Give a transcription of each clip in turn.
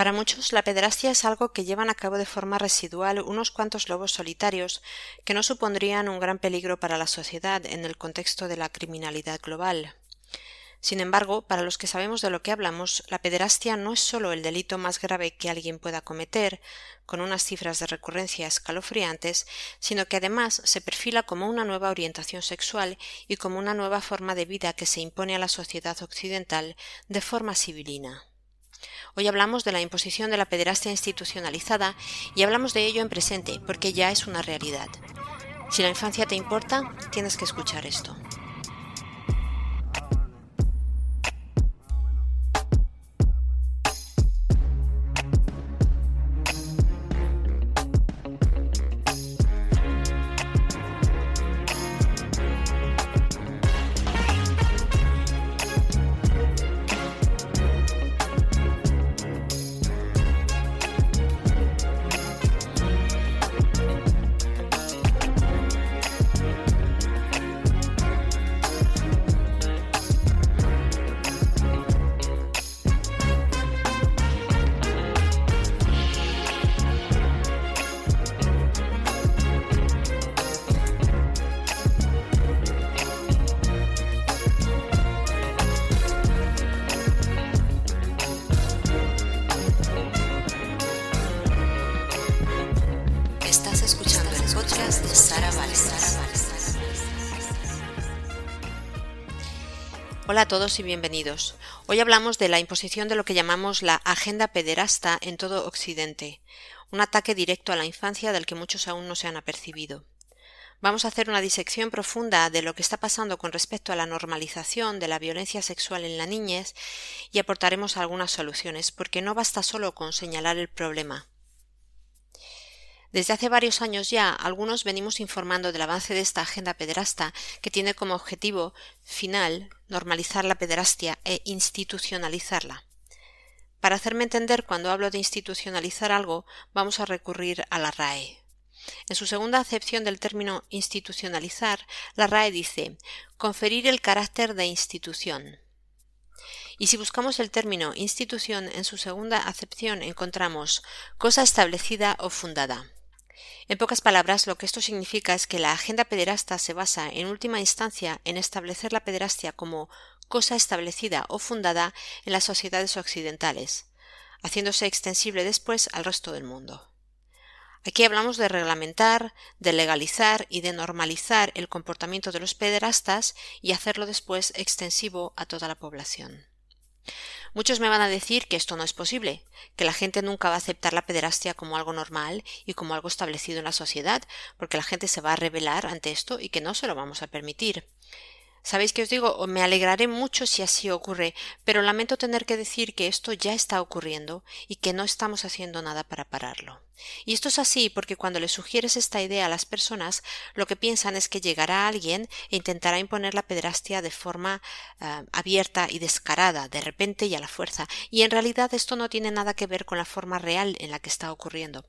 Para muchos, la pederastia es algo que llevan a cabo de forma residual unos cuantos lobos solitarios que no supondrían un gran peligro para la sociedad en el contexto de la criminalidad global. Sin embargo, para los que sabemos de lo que hablamos, la pederastia no es solo el delito más grave que alguien pueda cometer, con unas cifras de recurrencia escalofriantes, sino que además se perfila como una nueva orientación sexual y como una nueva forma de vida que se impone a la sociedad occidental de forma civilina. Hoy hablamos de la imposición de la pederastia institucionalizada y hablamos de ello en presente, porque ya es una realidad. Si la infancia te importa, tienes que escuchar esto. Todos y bienvenidos. Hoy hablamos de la imposición de lo que llamamos la agenda pederasta en todo Occidente, un ataque directo a la infancia del que muchos aún no se han apercibido. Vamos a hacer una disección profunda de lo que está pasando con respecto a la normalización de la violencia sexual en la niñez y aportaremos algunas soluciones, porque no basta solo con señalar el problema. Desde hace varios años ya, algunos venimos informando del avance de esta agenda pederasta, que tiene como objetivo final normalizar la pederastia e institucionalizarla. Para hacerme entender cuando hablo de institucionalizar algo, vamos a recurrir a la RAE. En su segunda acepción del término institucionalizar, la RAE dice conferir el carácter de institución. Y si buscamos el término institución en su segunda acepción encontramos cosa establecida o fundada. En pocas palabras, lo que esto significa es que la agenda pederasta se basa, en última instancia, en establecer la pederastia como cosa establecida o fundada en las sociedades occidentales, haciéndose extensible después al resto del mundo. Aquí hablamos de reglamentar, de legalizar y de normalizar el comportamiento de los pederastas y hacerlo después extensivo a toda la población. Muchos me van a decir que esto no es posible, que la gente nunca va a aceptar la pederastia como algo normal y como algo establecido en la sociedad, porque la gente se va a rebelar ante esto y que no se lo vamos a permitir. Sabéis que os digo, me alegraré mucho si así ocurre, pero lamento tener que decir que esto ya está ocurriendo y que no estamos haciendo nada para pararlo. Y esto es así porque cuando le sugieres esta idea a las personas, lo que piensan es que llegará alguien e intentará imponer la pedrastia de forma eh, abierta y descarada, de repente y a la fuerza, y en realidad esto no tiene nada que ver con la forma real en la que está ocurriendo.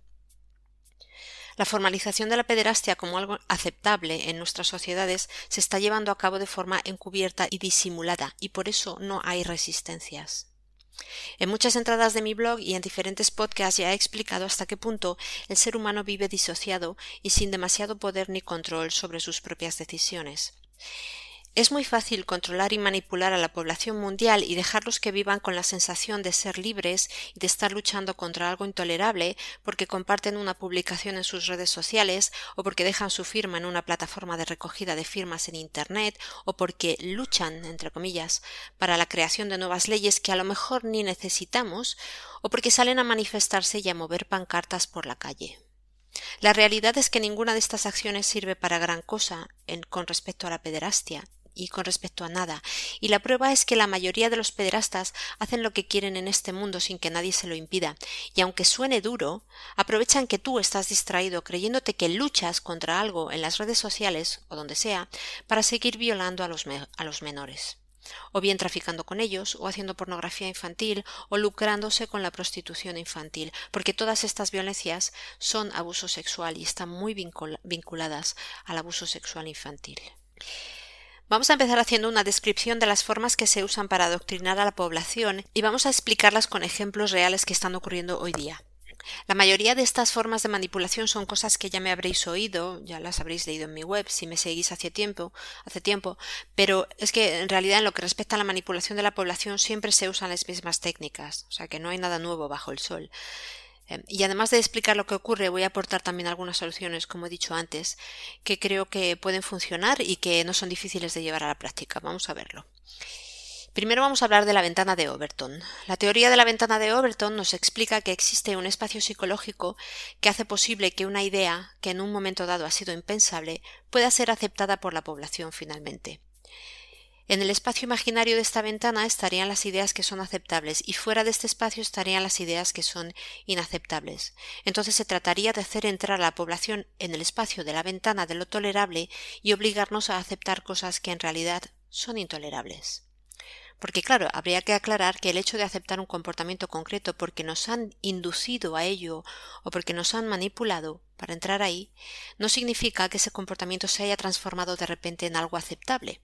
La formalización de la pederastia como algo aceptable en nuestras sociedades se está llevando a cabo de forma encubierta y disimulada, y por eso no hay resistencias. En muchas entradas de mi blog y en diferentes podcasts ya he explicado hasta qué punto el ser humano vive disociado y sin demasiado poder ni control sobre sus propias decisiones. Es muy fácil controlar y manipular a la población mundial y dejarlos que vivan con la sensación de ser libres y de estar luchando contra algo intolerable porque comparten una publicación en sus redes sociales o porque dejan su firma en una plataforma de recogida de firmas en Internet o porque luchan, entre comillas, para la creación de nuevas leyes que a lo mejor ni necesitamos o porque salen a manifestarse y a mover pancartas por la calle. La realidad es que ninguna de estas acciones sirve para gran cosa con respecto a la pederastia, y con respecto a nada, y la prueba es que la mayoría de los pederastas hacen lo que quieren en este mundo sin que nadie se lo impida, y aunque suene duro, aprovechan que tú estás distraído creyéndote que luchas contra algo en las redes sociales o donde sea para seguir violando a los, a los menores. O bien traficando con ellos, o haciendo pornografía infantil, o lucrándose con la prostitución infantil, porque todas estas violencias son abuso sexual y están muy vinculadas al abuso sexual infantil. Vamos a empezar haciendo una descripción de las formas que se usan para adoctrinar a la población y vamos a explicarlas con ejemplos reales que están ocurriendo hoy día. La mayoría de estas formas de manipulación son cosas que ya me habréis oído, ya las habréis leído en mi web si me seguís hace tiempo, hace tiempo, pero es que en realidad en lo que respecta a la manipulación de la población siempre se usan las mismas técnicas, o sea que no hay nada nuevo bajo el sol. Em, y además de explicar lo que ocurre, voy a aportar también algunas soluciones, como he dicho antes, que creo que pueden funcionar y que no son difíciles de llevar a la práctica. Vamos a verlo. Primero vamos a hablar de la ventana de Overton. La teoría de la ventana de Overton nos explica que existe un espacio psicológico que hace posible que una idea, que en un momento dado ha sido impensable, pueda ser aceptada por la población finalmente. En el espacio imaginario de esta ventana estarían las ideas que son aceptables y fuera de este espacio estarían las ideas que son inaceptables. Entonces se trataría de hacer entrar a la población en el espacio de la ventana de lo tolerable y obligarnos a aceptar cosas que en realidad son intolerables. Porque claro, habría que aclarar que el hecho de aceptar un comportamiento concreto porque nos han inducido a ello o porque nos han manipulado para entrar ahí, no significa que ese comportamiento se haya transformado de repente en algo aceptable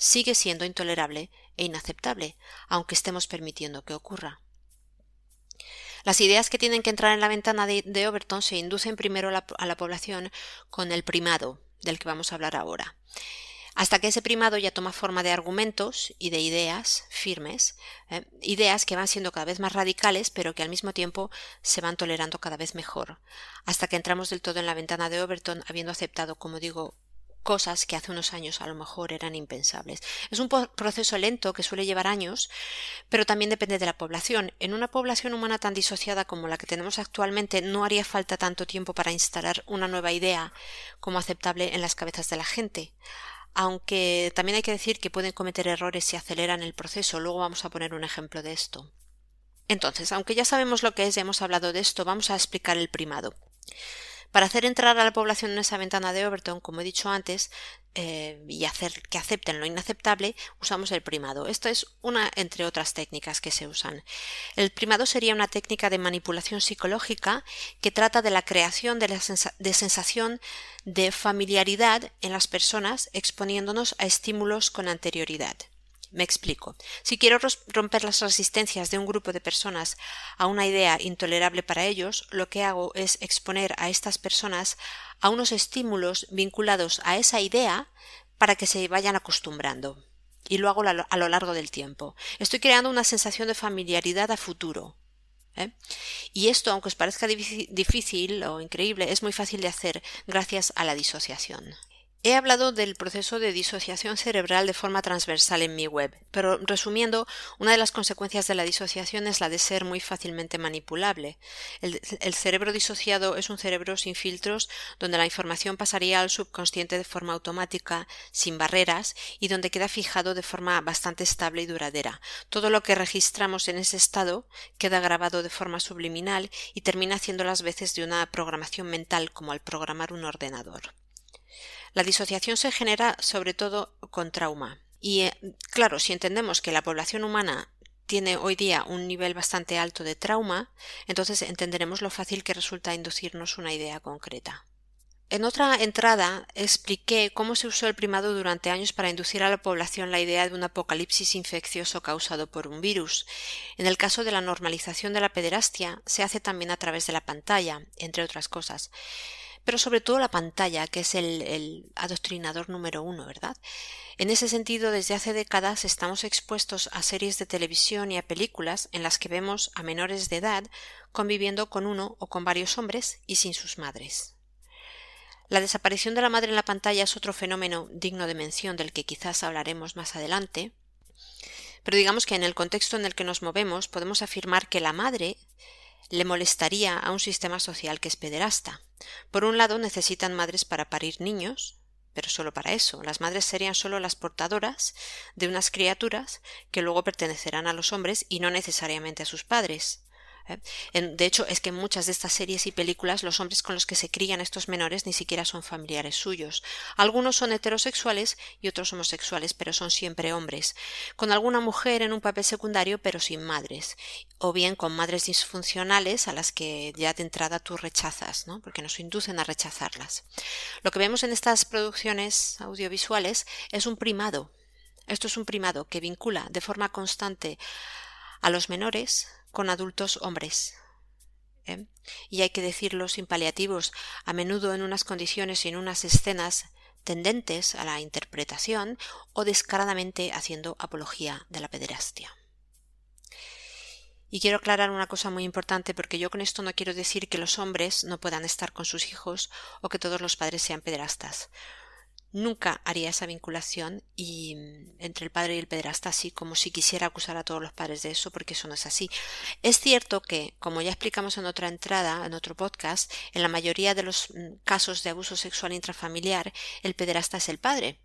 sigue siendo intolerable e inaceptable, aunque estemos permitiendo que ocurra. Las ideas que tienen que entrar en la ventana de, Overton se inducen primero a la población con el primado, del que vamos a hablar ahora, hasta que ese primado ya toma forma de argumentos y de ideas firmes, eh, ideas que van siendo cada vez más radicales, pero que al mismo tiempo se van tolerando cada vez mejor, hasta que entramos del todo en la ventana de Overton, habiendo aceptado, como digo, cosas que hace unos años a lo mejor eran impensables. Es un proceso lento que suele llevar años, pero también depende de la población. En una población humana tan disociada como la que tenemos actualmente no haría falta tanto tiempo para instalar una nueva idea como aceptable en las cabezas de la gente. Aunque también hay que decir que pueden cometer errores si aceleran el proceso. Luego vamos a poner un ejemplo de esto. Entonces, aunque ya sabemos lo que es y hemos hablado de esto, vamos a explicar el primado. Para hacer entrar a la población en esa ventana de Overton, como he dicho antes, eh, y hacer que acepten lo inaceptable, usamos el primado. Esta es una entre otras técnicas que se usan. El primado sería una técnica de manipulación psicológica que trata de la creación de, la de sensación de familiaridad en las personas exponiéndonos a estímulos con anterioridad. Me explico. Si quiero romper las resistencias de un grupo de personas a una idea intolerable para ellos, lo que hago es exponer a estas personas a unos estímulos vinculados a esa idea para que se vayan acostumbrando. Y lo hago a lo largo del tiempo. Estoy creando una sensación de familiaridad a futuro. ¿eh? Y esto, aunque os parezca difícil o increíble, es muy fácil de hacer gracias a la disociación. He hablado del proceso de disociación cerebral de forma transversal en mi web, pero resumiendo, una de las consecuencias de la disociación es la de ser muy fácilmente manipulable. El, cerebro disociado es un cerebro sin filtros donde la información pasaría al subconsciente de forma automática, sin barreras, y donde queda fijado de forma bastante estable y duradera. Todo lo que registramos en ese estado queda grabado de forma subliminal y termina haciendo las veces de una programación mental como al programar un ordenador. La disociación se genera sobre todo con trauma. Y eh, claro, si entendemos que la población humana tiene hoy día un nivel bastante alto de trauma, entonces entenderemos lo fácil que resulta inducirnos una idea concreta. En otra entrada expliqué cómo se usó el primado durante años para inducir a la población la idea de un apocalipsis infeccioso causado por un virus. En el caso de la normalización de la pederastia se hace también a través de la pantalla, entre otras cosas pero sobre todo la pantalla, que es el, adoctrinador número uno, ¿verdad? En ese sentido, desde hace décadas estamos expuestos a series de televisión y a películas en las que vemos a menores de edad conviviendo con uno o con varios hombres y sin sus madres. La desaparición de la madre en la pantalla es otro fenómeno digno de mención del que quizás hablaremos más adelante, pero digamos que en el contexto en el que nos movemos podemos afirmar que la madre le molestaría a un sistema social que es pederasta. Por un lado, necesitan madres para parir niños, pero solo para eso. Las madres serían solo las portadoras de unas criaturas que luego pertenecerán a los hombres y no necesariamente a sus padres. ¿Eh? De hecho, es que en muchas de estas series y películas los hombres con los que se crían estos menores ni siquiera son familiares suyos. Algunos son heterosexuales y otros homosexuales, pero son siempre hombres, con alguna mujer en un papel secundario, pero sin madres, o bien con madres disfuncionales a las que ya de entrada tú rechazas, ¿no? porque nos inducen a rechazarlas. Lo que vemos en estas producciones audiovisuales es un primado. Esto es un primado que vincula de forma constante a los menores con adultos hombres. ¿eh? Y hay que decirlo sin paliativos, a menudo en unas condiciones y en unas escenas tendentes a la interpretación o descaradamente haciendo apología de la pederastia. Y quiero aclarar una cosa muy importante porque yo con esto no quiero decir que los hombres no puedan estar con sus hijos o que todos los padres sean pederastas nunca haría esa vinculación y mm, entre el padre y el pederasta así como si quisiera acusar a todos los padres de eso porque eso no es así. Es cierto que, como ya explicamos en otra entrada, en otro podcast, en la mayoría de los mm, casos de abuso sexual intrafamiliar, el pederasta es el padre.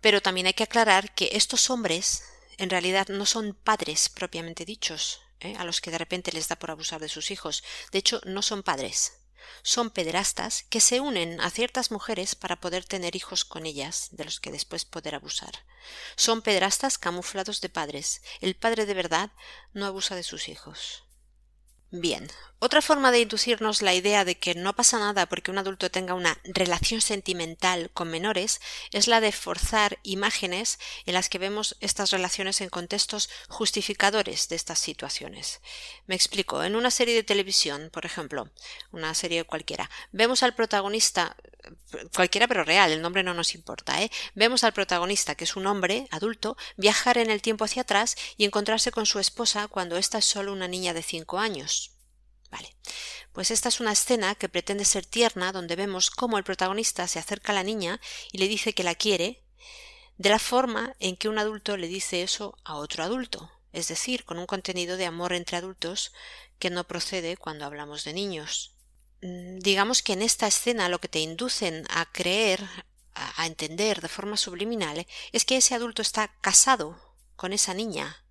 Pero también hay que aclarar que estos hombres en realidad no son padres propiamente dichos, ¿eh? a los que de repente les da por abusar de sus hijos. De hecho, no son padres son pederastas que se unen a ciertas mujeres para poder tener hijos con ellas, de los que después poder abusar. Son pederastas camuflados de padres. El padre de verdad no abusa de sus hijos. Bien, otra forma de inducirnos la idea de que no pasa nada porque un adulto tenga una relación sentimental con menores es la de forzar imágenes en las que vemos estas relaciones en contextos justificadores de estas situaciones. Me explico, en una serie de televisión, por ejemplo, una serie cualquiera, vemos al protagonista cualquiera pero real, el nombre no nos importa, ¿eh? Vemos al protagonista, que es un hombre adulto, viajar en el tiempo hacia atrás y encontrarse con su esposa cuando ésta es solo una niña de cinco años. Vale. Pues esta es una escena que pretende ser tierna, donde vemos cómo el protagonista se acerca a la niña y le dice que la quiere, de la forma en que un adulto le dice eso a otro adulto, es decir, con un contenido de amor entre adultos que no procede cuando hablamos de niños. Mm, digamos que en esta escena lo que te inducen a creer, a, entender de forma subliminal, es que ese adulto está casado con esa niña,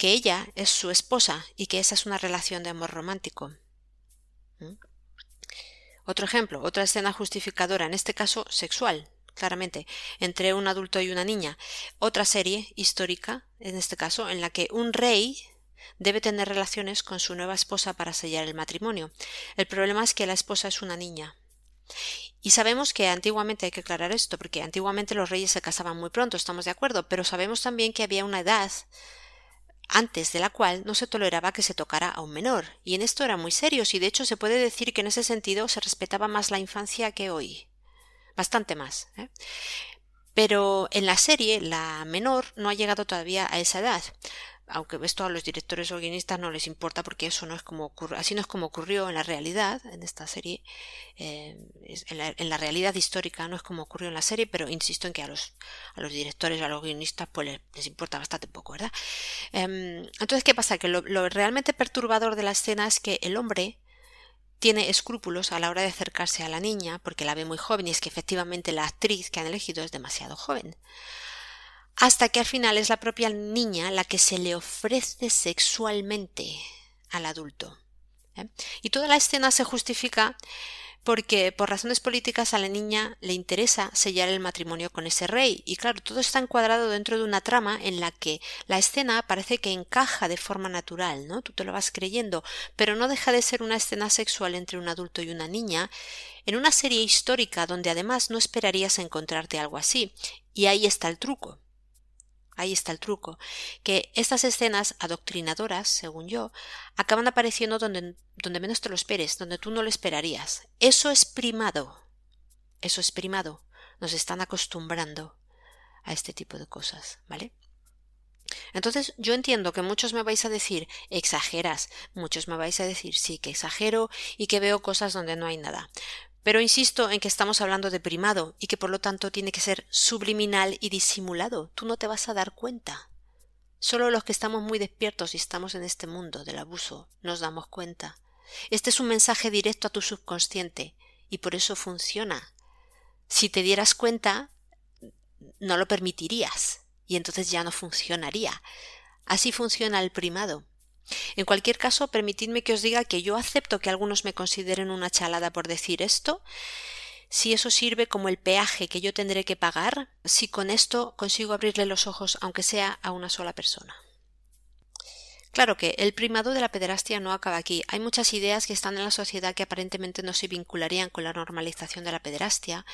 que ella es su esposa y que esa es una relación de amor romántico. ¿Mm? Otro ejemplo, otra escena justificadora, en este caso sexual, claramente, entre un adulto y una niña. Otra serie histórica, en este caso, en la que un rey debe tener relaciones con su nueva esposa para sellar el matrimonio. El problema es que la esposa es una niña. Y sabemos que antiguamente hay que aclarar esto, porque antiguamente los reyes se casaban muy pronto, estamos de acuerdo, pero sabemos también que había una edad antes de la cual no se toleraba que se tocara a un menor, y en esto era muy serio, y de hecho se puede decir que en ese sentido se respetaba más la infancia que hoy. Bastante más. ¿eh? Pero en la serie la menor no ha llegado todavía a esa edad aunque esto a los directores o guionistas no les importa porque eso no es como así no es como ocurrió en la realidad en esta serie eh, en, la, realidad histórica no es como ocurrió en la serie pero insisto en que a los directores o a los guionistas pues les, importa bastante poco verdad em, entonces qué pasa que lo realmente perturbador de la escena es que el hombre tiene escrúpulos a la hora de acercarse a la niña porque la ve muy joven y es que efectivamente la actriz que han elegido es demasiado joven hasta que al final es la propia niña la que se le ofrece sexualmente al adulto. ¿eh? Y toda la escena se justifica porque por razones políticas a la niña le interesa sellar el matrimonio con ese rey. Y claro, todo está encuadrado dentro de una trama en la que la escena parece que encaja de forma natural, ¿no? Tú te lo vas creyendo, pero no deja de ser una escena sexual entre un adulto y una niña, en una serie histórica donde además no esperarías encontrarte algo así. Y ahí está el truco ahí está el truco, que estas escenas adoctrinadoras, según yo, acaban apareciendo donde, menos te lo esperes, donde tú no lo esperarías. Eso es primado. Eso es primado. Nos están acostumbrando a este tipo de cosas, ¿vale? Entonces yo entiendo que muchos me vais a decir exageras, muchos me vais a decir sí que exagero y que veo cosas donde no hay nada. Pero insisto en que estamos hablando de primado y que por lo tanto tiene que ser subliminal y disimulado. Tú no te vas a dar cuenta. Solo los que estamos muy despiertos y estamos en este mundo del abuso nos damos cuenta. Este es un mensaje directo a tu subconsciente y por eso funciona. Si te dieras cuenta, no lo permitirías y entonces ya no funcionaría. Así funciona el primado. En cualquier caso, permitidme que os diga que yo acepto que algunos me consideren una chalada por decir esto, si eso sirve como el peaje que yo tendré que pagar, si con esto consigo abrirle los ojos aunque sea a una sola persona. Claro que el primado de la pederastia no acaba aquí. Hay muchas ideas que están en la sociedad que aparentemente no se vincularían con la normalización de la pederastia,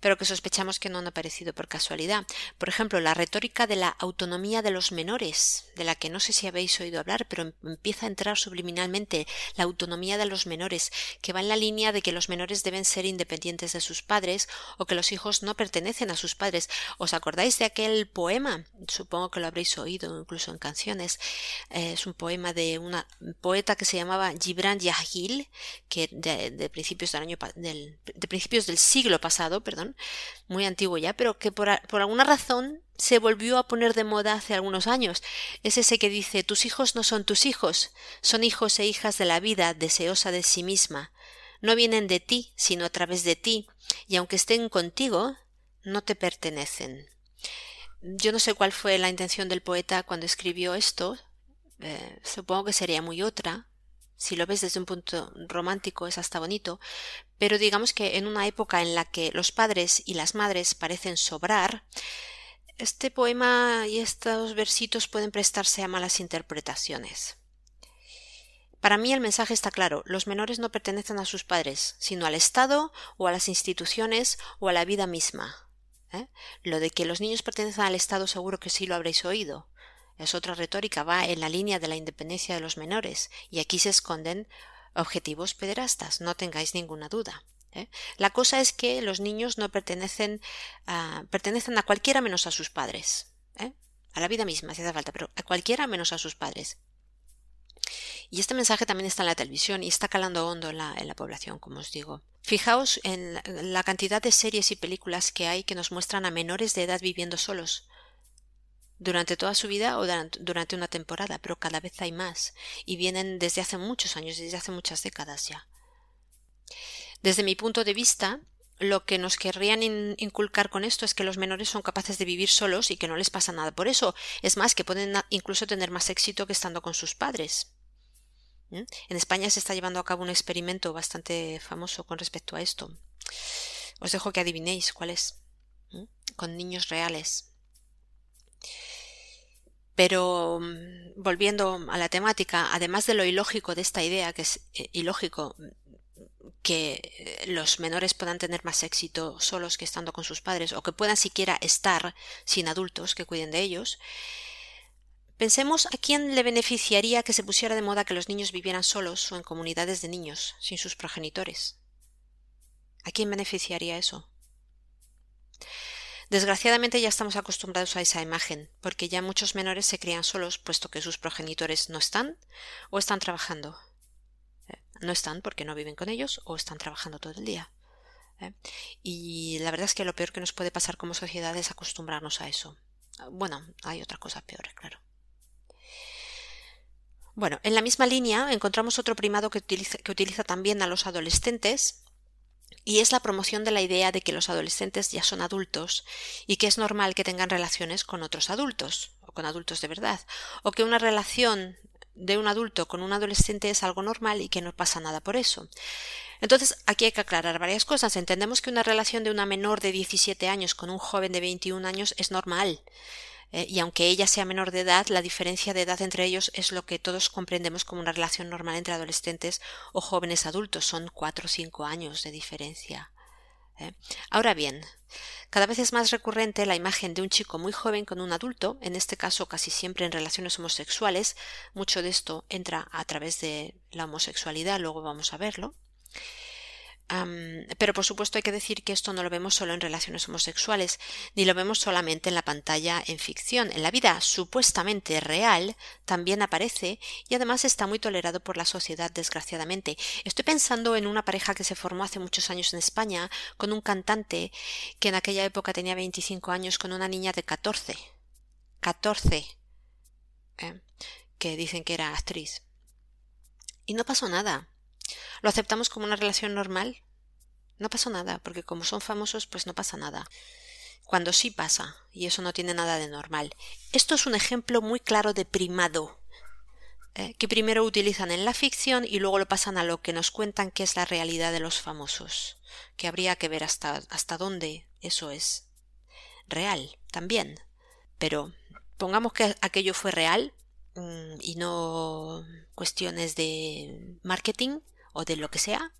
pero que sospechamos que no han aparecido por casualidad. Por ejemplo, la retórica de la autonomía de los menores, de la que no sé si habéis oído hablar, pero empieza a entrar subliminalmente la autonomía de los menores, que va en la línea de que los menores deben ser independientes de sus padres o que los hijos no pertenecen a sus padres. ¿Os acordáis de aquel poema? Supongo que lo habréis oído incluso en canciones. Es un poema de una poeta que se llamaba Gibran Yahil, que de, principios del año del, de principios del siglo pasado, perdón, muy antiguo ya, pero que por, por alguna razón se volvió a poner de moda hace algunos años. Es ese que dice tus hijos no son tus hijos, son hijos e hijas de la vida deseosa de sí misma. No vienen de ti, sino a través de ti, y aunque estén contigo, no te pertenecen. Yo no sé cuál fue la intención del poeta cuando escribió esto, eh, supongo que sería muy otra. Si lo ves desde un punto romántico es hasta bonito, pero digamos que en una época en la que los padres y las madres parecen sobrar, este poema y estos versitos pueden prestarse a malas interpretaciones. Para mí el mensaje está claro, los menores no pertenecen a sus padres, sino al Estado o a las instituciones o a la vida misma. ¿eh? Lo de que los niños pertenecen al Estado seguro que sí lo habréis oído es otra retórica, va en la línea de la independencia de los menores, y aquí se esconden objetivos pederastas, no tengáis ninguna duda. ¿eh? La cosa es que los niños no pertenecen a, pertenecen a cualquiera menos a sus padres, ¿eh? a la vida misma si hace falta, pero a cualquiera menos a sus padres. Y este mensaje también está en la televisión y está calando hondo en la, en la población, como os digo. Fijaos en la cantidad de series y películas que hay que nos muestran a menores de edad viviendo solos, durante toda su vida o durante una temporada, pero cada vez hay más y vienen desde hace muchos años, desde hace muchas décadas ya. Desde mi punto de vista, lo que nos querrían inculcar con esto es que los menores son capaces de vivir solos y que no les pasa nada por eso. Es más, que pueden incluso tener más éxito que estando con sus padres. ¿Mm? En España se está llevando a cabo un experimento bastante famoso con respecto a esto. Os dejo que adivinéis cuál es. ¿Mm? Con niños reales. Pero mm, volviendo a la temática, además de lo ilógico de esta idea, que es eh, ilógico que eh, los menores puedan tener más éxito solos que estando con sus padres o que puedan siquiera estar sin adultos que cuiden de ellos, pensemos a quién le beneficiaría que se pusiera de moda que los niños vivieran solos o en comunidades de niños sin sus progenitores. ¿A quién beneficiaría eso? Desgraciadamente ya estamos acostumbrados a esa imagen, porque ya muchos menores se crían solos puesto que sus progenitores no están o están trabajando. Eh, no están porque no viven con ellos o están trabajando todo el día. Eh, y la verdad es que lo peor que nos puede pasar como sociedad es acostumbrarnos a eso. Bueno, hay otra cosa peor, claro. Bueno, en la misma línea encontramos otro primado que utiliza, que utiliza también a los adolescentes y es la promoción de la idea de que los adolescentes ya son adultos y que es normal que tengan relaciones con otros adultos o con adultos de verdad o que una relación de un adulto con un adolescente es algo normal y que no pasa nada por eso. Entonces, aquí hay que aclarar varias cosas. Entendemos que una relación de una menor de 17 años con un joven de 21 años es normal. Eh, y aunque ella sea menor de edad, la diferencia de edad entre ellos es lo que todos comprendemos como una relación normal entre adolescentes o jóvenes adultos. Son cuatro o cinco años de diferencia. ¿eh? Ahora bien, cada vez es más recurrente la imagen de un chico muy joven con un adulto, en este caso casi siempre en relaciones homosexuales. Mucho de esto entra a través de la homosexualidad, luego vamos a verlo pero por supuesto hay que decir que esto no lo vemos solo en relaciones homosexuales, ni lo vemos solamente en la pantalla en ficción. En la vida supuestamente real también aparece y además está muy tolerado por la sociedad, desgraciadamente. Estoy pensando en una pareja que se formó hace muchos años en España con un cantante que en aquella época tenía 25 años con una niña de 14. 14. ¿eh? Que dicen que era actriz. Y no pasó nada ¿Lo aceptamos como una relación normal? No pasó nada, porque como son famosos, pues no pasa nada. Cuando sí pasa, y eso no tiene nada de normal. Esto es un ejemplo muy claro de primado. ¿eh? que primero utilizan en la ficción y luego lo pasan a lo que nos cuentan que es la realidad de los famosos, que habría que ver hasta, hasta dónde eso es real también. Pero pongamos que aquello fue real mm, y no cuestiones de marketing o de lo que sea.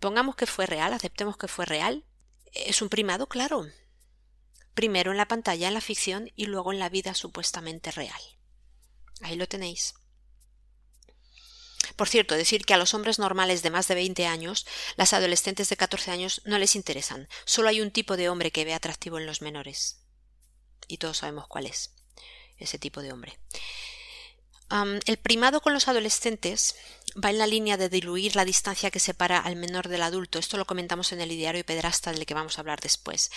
Pongamos que fue real, aceptemos que fue real. Es un primado, claro. Primero en la pantalla, en la ficción, y luego en la vida supuestamente real. Ahí lo tenéis. Por cierto, decir que a los hombres normales de más de 20 años, las adolescentes de 14 años no les interesan. Solo hay un tipo de hombre que ve atractivo en los menores. Y todos sabemos cuál es ese tipo de hombre. el primado con los adolescentes va en la línea de diluir la distancia que separa al menor del adulto. Esto lo comentamos en el ideario pedrasta del que vamos a hablar después.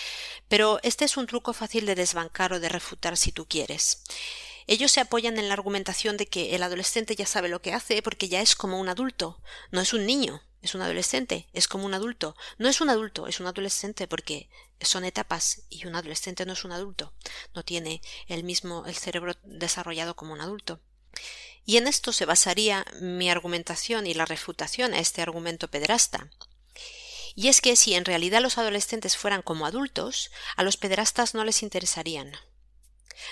Pero este es un truco fácil de desbancar o de refutar si tú quieres. Ellos se apoyan en la argumentación de que el adolescente ya sabe lo que hace porque ya es como un adulto, no es un niño, es un adolescente, es como un adulto, no es un adulto, es un adolescente porque son etapas y un adolescente no es un adulto, no tiene el mismo el cerebro desarrollado como un adulto. Y en esto se basaría mi argumentación y la refutación a este argumento pederasta. Y es que si en realidad los adolescentes fueran como adultos, a los pederastas no les interesarían.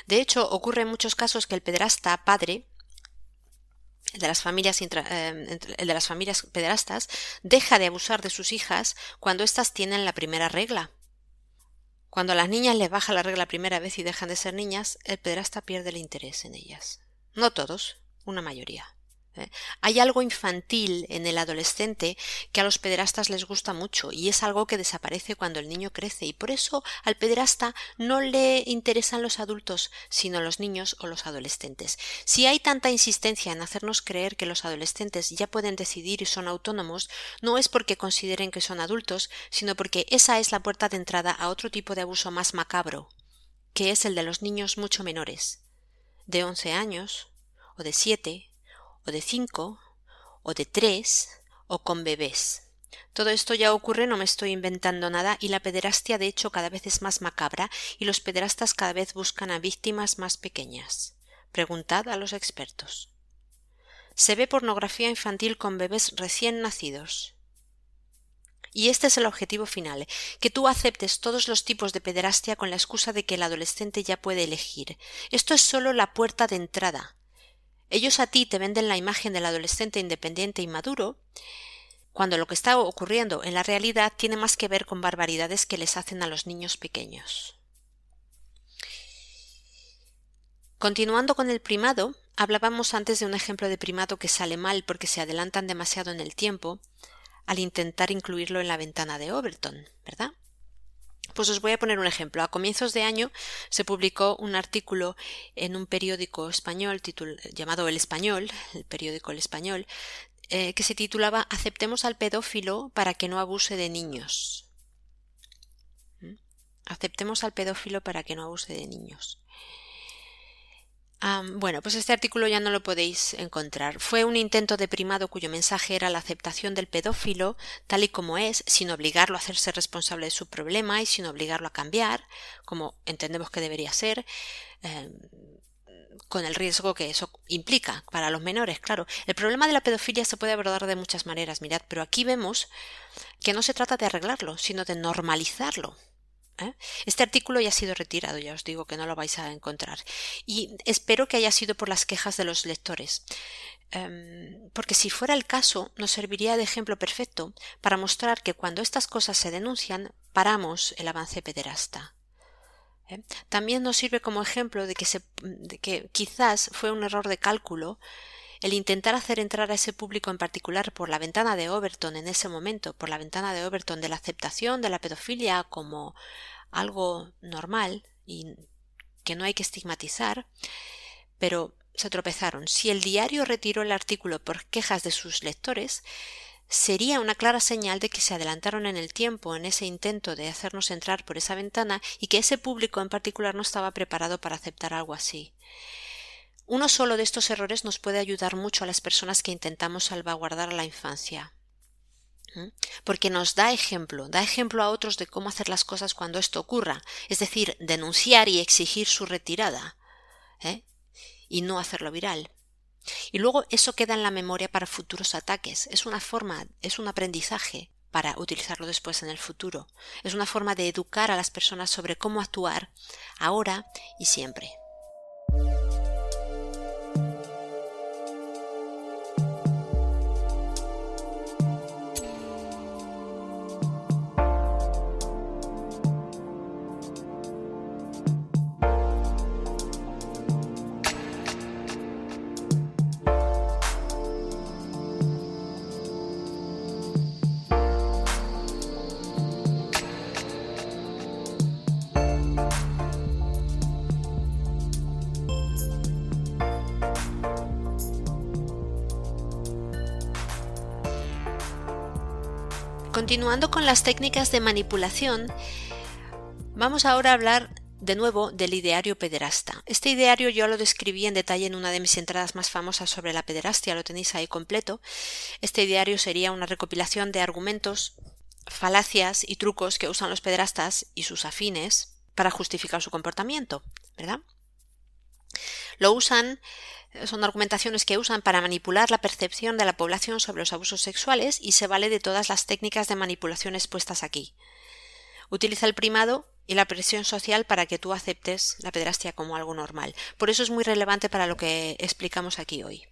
De hecho, ocurre en muchos casos que el pederasta padre el de las familias, eh, de las familias pederastas deja de abusar de sus hijas cuando éstas tienen la primera regla. Cuando a las niñas les baja la regla primera vez y dejan de ser niñas, el pederasta pierde el interés en ellas. No todos, una mayoría. ¿eh? Hay algo infantil en el adolescente que a los pederastas les gusta mucho y es algo que desaparece cuando el niño crece y por eso al pederasta no le interesan los adultos sino los niños o los adolescentes. Si hay tanta insistencia en hacernos creer que los adolescentes ya pueden decidir y son autónomos, no es porque consideren que son adultos, sino porque esa es la puerta de entrada a otro tipo de abuso más macabro, que es el de los niños mucho menores, de once años o de siete o de cinco, o de tres, o con bebés. Todo esto ya ocurre, no me estoy inventando nada, y la pederastia de hecho cada vez es más macabra, y los pederastas cada vez buscan a víctimas más pequeñas. Preguntad a los expertos. Se ve pornografía infantil con bebés recién nacidos. Y este es el objetivo final, que tú aceptes todos los tipos de pederastia con la excusa de que el adolescente ya puede elegir. Esto es solo la puerta de entrada. Ellos a ti te venden la imagen del adolescente independiente y maduro, cuando lo que está ocurriendo en la realidad tiene más que ver con barbaridades que les hacen a los niños pequeños. Continuando con el primado, hablábamos antes de un ejemplo de primado que sale mal porque se adelantan demasiado en el tiempo al intentar incluirlo en la ventana de Overton, ¿verdad? Pues os voy a poner un ejemplo. A comienzos de año se publicó un artículo en un periódico español llamado El Español, el periódico El Español, eh, que se titulaba Aceptemos al pedófilo para que no abuse de niños. ¿Mm? Aceptemos al pedófilo para que no abuse de niños bueno, pues este artículo ya no lo podéis encontrar. Fue un intento de primado cuyo mensaje era la aceptación del pedófilo tal y como es, sin obligarlo a hacerse responsable de su problema y sin obligarlo a cambiar, como entendemos que debería ser, em, con el riesgo que eso implica para los menores, claro. El problema de la pedofilia se puede abordar de muchas maneras, mirad, pero aquí vemos que no se trata de arreglarlo, sino de normalizarlo. ¿Eh? Este artículo ya ha sido retirado, ya os digo que no lo vais a encontrar. Y espero que haya sido por las quejas de los lectores. Em, porque si fuera el caso, nos serviría de ejemplo perfecto para mostrar que cuando estas cosas se denuncian, paramos el avance pederasta. ¿eh? También nos sirve como ejemplo de que, de que quizás fue un error de cálculo el intentar hacer entrar a ese público en particular por la ventana de Overton en ese momento, por la ventana de Overton de la aceptación de la pedofilia como algo normal y que no hay que estigmatizar, pero se tropezaron. Si el diario retiró el artículo por quejas de sus lectores, sería una clara señal de que se adelantaron en el tiempo en ese intento de hacernos entrar por esa ventana y que ese público en particular no estaba preparado para aceptar algo así. Uno solo de estos errores nos puede ayudar mucho a las personas que intentamos salvaguardar a la infancia. Porque nos da ejemplo, da ejemplo a otros de cómo hacer las cosas cuando esto ocurra, es decir, denunciar y exigir su retirada, ¿eh? y no hacerlo viral. Y luego eso queda en la memoria para futuros ataques. Es una forma, es un aprendizaje para utilizarlo después en el futuro. Es una forma de educar a las personas sobre cómo actuar ahora y siempre. Continuando con las técnicas de manipulación, vamos ahora a hablar de nuevo del ideario pederasta. Este ideario yo lo describí en detalle en una de mis entradas más famosas sobre la pederastia, lo tenéis ahí completo. Este ideario sería una recopilación de argumentos, falacias y trucos que usan los pederastas y sus afines para justificar su comportamiento, ¿verdad? Lo usan son argumentaciones que usan para manipular la percepción de la población sobre los abusos sexuales y se vale de todas las técnicas de manipulación expuestas aquí. Utiliza el primado y la presión social para que tú aceptes la pedrastia como algo normal. Por eso es muy relevante para lo que explicamos aquí hoy.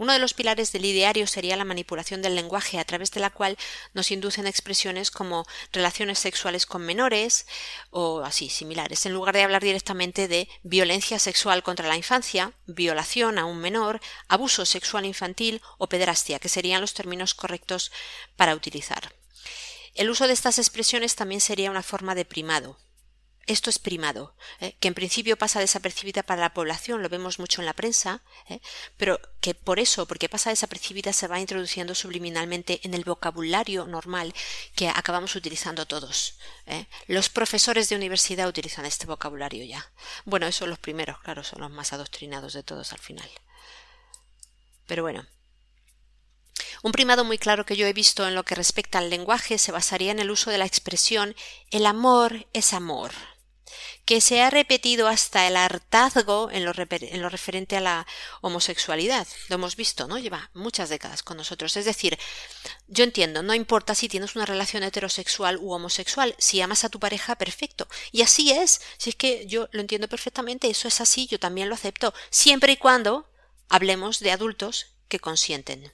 Uno de los pilares del ideario sería la manipulación del lenguaje, a través de la cual nos inducen expresiones como relaciones sexuales con menores o así similares, en lugar de hablar directamente de violencia sexual contra la infancia, violación a un menor, abuso sexual infantil o pederastia, que serían los términos correctos para utilizar. El uso de estas expresiones también sería una forma de primado, esto es primado, ¿eh? que en principio pasa desapercibida para la población, lo vemos mucho en la prensa, ¿eh? pero que por eso, porque pasa desapercibida, se va introduciendo subliminalmente en el vocabulario normal que acabamos utilizando todos. ¿eh? Los profesores de universidad utilizan este vocabulario ya. Bueno, esos son los primeros, claro, son los más adoctrinados de todos al final. Pero bueno, un primado muy claro que yo he visto en lo que respecta al lenguaje se basaría en el uso de la expresión el amor es amor que se ha repetido hasta el hartazgo en lo, referente a la homosexualidad. Lo hemos visto, ¿no? Lleva muchas décadas con nosotros. Es decir, yo entiendo, no importa si tienes una relación heterosexual u homosexual, si amas a tu pareja, perfecto. Y así es. Si es que yo lo entiendo perfectamente, eso es así, yo también lo acepto, siempre y cuando hablemos de adultos que consienten.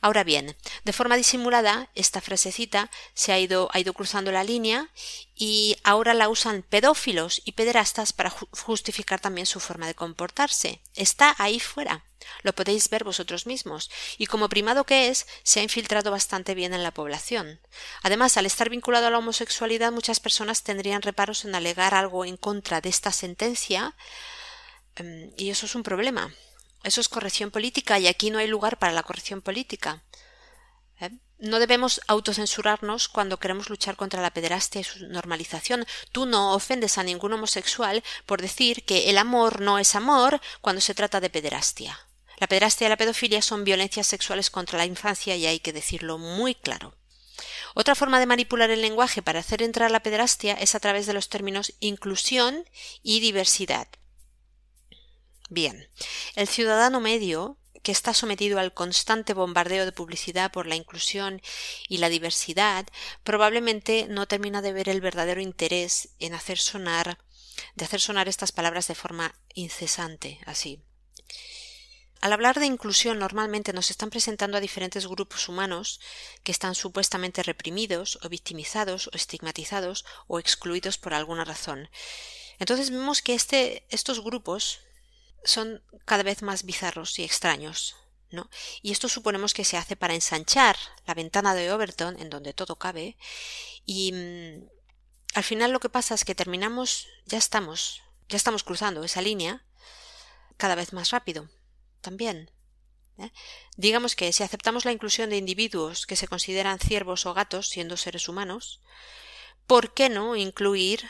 Ahora bien, de forma disimulada, esta frasecita se ha ido, ha ido cruzando la línea y ahora la usan pedófilos y pederastas para justificar también su forma de comportarse. Está ahí fuera. Lo podéis ver vosotros mismos, y como primado que es, se ha infiltrado bastante bien en la población. Además, al estar vinculado a la homosexualidad, muchas personas tendrían reparos en alegar algo en contra de esta sentencia, em, y eso es un problema. Eso es corrección política y aquí no hay lugar para la corrección política. ¿Eh? No debemos autocensurarnos cuando queremos luchar contra la pederastia y su normalización. Tú no ofendes a ningún homosexual por decir que el amor no es amor cuando se trata de pederastia. La pederastia y la pedofilia son violencias sexuales contra la infancia y hay que decirlo muy claro. Otra forma de manipular el lenguaje para hacer entrar la pederastia es a través de los términos inclusión y diversidad. Bien, el ciudadano medio, que está sometido al constante bombardeo de publicidad por la inclusión y la diversidad, probablemente no termina de ver el verdadero interés en hacer sonar de hacer sonar estas palabras de forma incesante, así. Al hablar de inclusión normalmente nos están presentando a diferentes grupos humanos que están supuestamente reprimidos o victimizados o estigmatizados o excluidos por alguna razón. Entonces vemos que este, estos grupos son cada vez más bizarros y extraños. ¿no? Y esto suponemos que se hace para ensanchar la ventana de Overton, en donde todo cabe, y mm, al final lo que pasa es que terminamos, ya estamos, ya estamos cruzando esa línea cada vez más rápido, también. ¿eh? Digamos que si aceptamos la inclusión de individuos que se consideran ciervos o gatos, siendo seres humanos, ¿por qué no incluir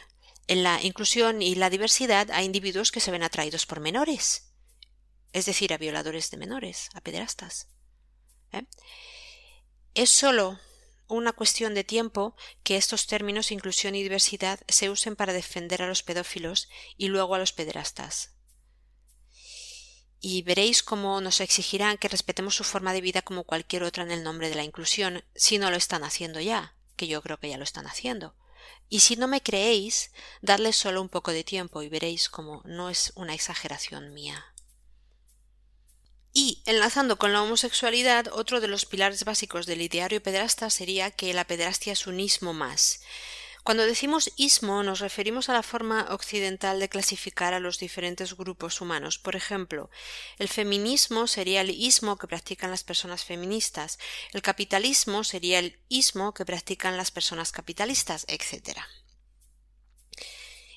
en la inclusión y la diversidad a individuos que se ven atraídos por menores, es decir, a violadores de menores, a pederastas. ¿eh? Es solo una cuestión de tiempo que estos términos inclusión y diversidad se usen para defender a los pedófilos y luego a los pederastas. y veréis cómo nos exigirán que respetemos su forma de vida como cualquier otra en el nombre de la inclusión, si no lo están haciendo ya, que yo creo que ya lo están haciendo. Y si no me creéis, dadles solo un poco de tiempo y veréis cómo no es una exageración mía. Y, enlazando con la homosexualidad, otro de los pilares básicos del ideario pederasta sería que la pederastia es un ismo más. Cuando decimos ismo nos referimos a la forma occidental de clasificar a los diferentes grupos humanos. Por ejemplo, el feminismo sería el ismo que practican las personas feministas, el capitalismo sería el ismo que practican las personas capitalistas, etc.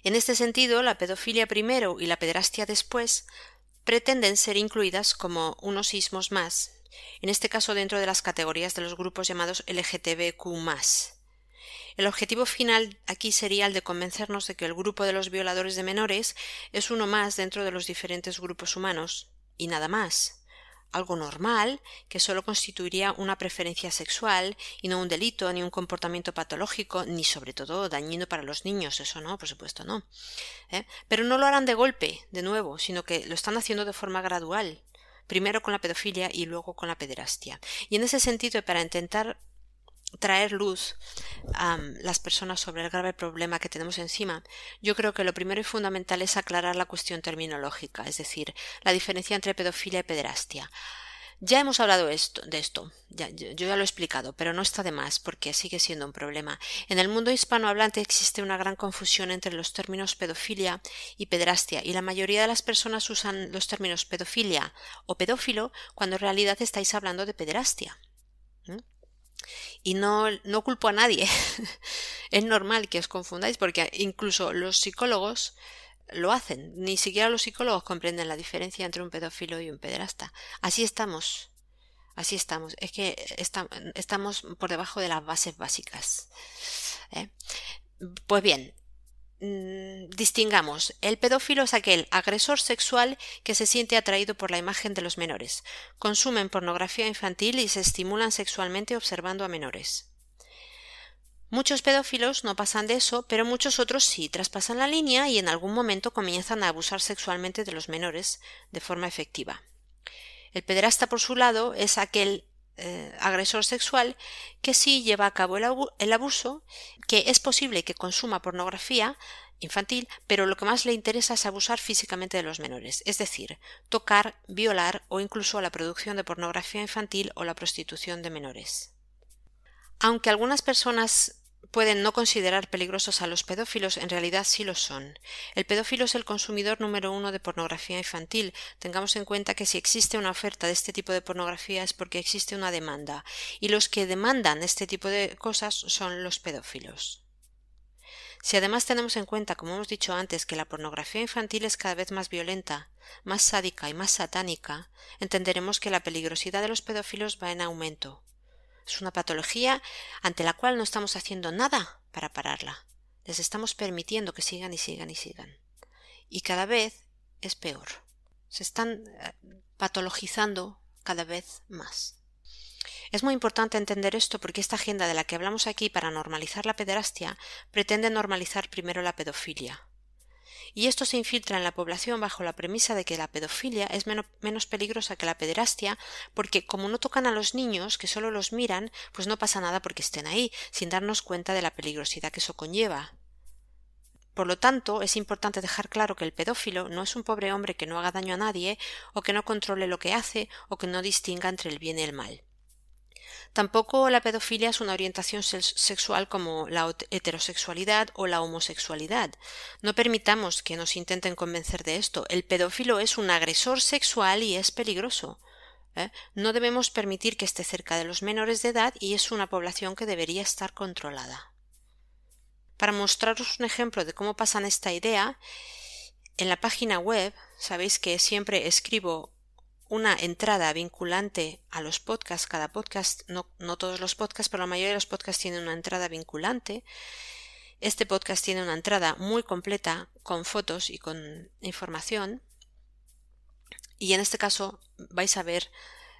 En este sentido, la pedofilia primero y la pederastia después pretenden ser incluidas como unos ismos más, en este caso dentro de las categorías de los grupos llamados LGTBQ. El objetivo final aquí sería el de convencernos de que el grupo de los violadores de menores es uno más dentro de los diferentes grupos humanos, y nada más algo normal, que solo constituiría una preferencia sexual y no un delito, ni un comportamiento patológico, ni sobre todo dañino para los niños, eso no, por supuesto no. ¿eh? Pero no lo harán de golpe, de nuevo, sino que lo están haciendo de forma gradual, primero con la pedofilia y luego con la pederastia. Y en ese sentido, para intentar traer luz a las personas sobre el grave problema que tenemos encima, yo creo que lo primero y fundamental es aclarar la cuestión terminológica, es decir, la diferencia entre pedofilia y pederastia. Ya hemos hablado esto, de esto, ya, yo ya lo he explicado, pero no está de más porque sigue siendo un problema. En el mundo hispanohablante existe una gran confusión entre los términos pedofilia y pederastia, y la mayoría de las personas usan los términos pedofilia o pedófilo cuando en realidad estáis hablando de pederastia. Y no, no culpo a nadie. es normal que os confundáis porque incluso los psicólogos lo hacen. Ni siquiera los psicólogos comprenden la diferencia entre un pedófilo y un pederasta. Así estamos. Así estamos. Es que estamos por debajo de las bases básicas. ¿eh? Pues bien, distingamos, el pedófilo es aquel agresor sexual que se siente atraído por la imagen de los menores, consumen pornografía infantil y se estimulan sexualmente observando a menores. Muchos pedófilos no pasan de eso, pero muchos otros sí traspasan la línea y en algún momento comienzan a abusar sexualmente de los menores de forma efectiva. El pederasta, por su lado, es aquel eh, agresor sexual que sí lleva a cabo el, abuso, que es posible que consuma pornografía infantil, pero lo que más le interesa es abusar físicamente de los menores, es decir, tocar, violar o incluso la producción de pornografía infantil o la prostitución de menores. Aunque algunas personas pueden no considerar peligrosos a los pedófilos, en realidad sí lo son. El pedófilo es el consumidor número uno de pornografía infantil. Tengamos en cuenta que si existe una oferta de este tipo de pornografía es porque existe una demanda, y los que demandan este tipo de cosas son los pedófilos. Si además tenemos en cuenta, como hemos dicho antes, que la pornografía infantil es cada vez más violenta, más sádica y más satánica, entenderemos que la peligrosidad de los pedófilos va en aumento. Es una patología ante la cual no estamos haciendo nada para pararla. Les estamos permitiendo que sigan y sigan y sigan. Y cada vez es peor. Se están eh, patologizando cada vez más. Es muy importante entender esto porque esta agenda de la que hablamos aquí para normalizar la pederastia pretende normalizar primero la pedofilia y esto se infiltra en la población bajo la premisa de que la pedofilia es menos peligrosa que la pederastia, porque como no tocan a los niños, que solo los miran, pues no pasa nada porque estén ahí, sin darnos cuenta de la peligrosidad que eso conlleva. Por lo tanto, es importante dejar claro que el pedófilo no es un pobre hombre que no haga daño a nadie, o que no controle lo que hace, o que no distinga entre el bien y el mal. Tampoco la pedofilia es una orientación sexual como la heterosexualidad o la homosexualidad. No permitamos que nos intenten convencer de esto. El pedófilo es un agresor sexual y es peligroso. ¿eh? No debemos permitir que esté cerca de los menores de edad y es una población que debería estar controlada. Para mostraros un ejemplo de cómo pasan esta idea, en la página web sabéis que siempre escribo una entrada vinculante a los podcasts. Cada podcast, no, no todos los podcasts, pero la mayoría de los podcasts tienen una entrada vinculante. Este podcast tiene una entrada muy completa con fotos y con información. Y en este caso vais a ver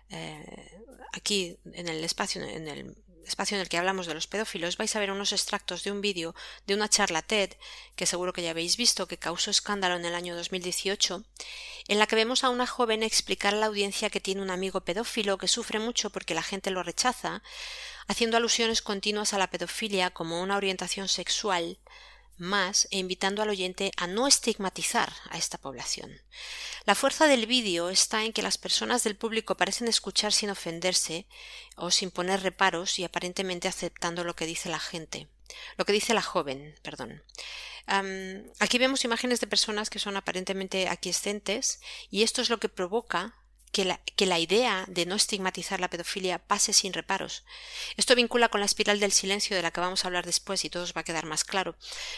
eh, aquí en el espacio, en el espacio en el que hablamos de los pedófilos, vais a ver unos extractos de un vídeo de una charla TED, que seguro que ya habéis visto, que causó escándalo en el año 2018, en la que vemos a una joven explicar a la audiencia que tiene un amigo pedófilo que sufre mucho porque la gente lo rechaza, haciendo alusiones continuas a la pedofilia como una orientación sexual más e invitando al oyente a no estigmatizar a esta población. La fuerza del vídeo está en que las personas del público parecen escuchar sin ofenderse o sin poner reparos y aparentemente aceptando lo que dice la gente, lo que dice la joven, perdón. aquí vemos imágenes de personas que son aparentemente aquiescentes y esto es lo que provoca que la, que la, idea de no estigmatizar la pedofilia pase sin reparos. Esto vincula con la espiral del silencio de la que vamos a hablar después y todo os va a quedar más claro.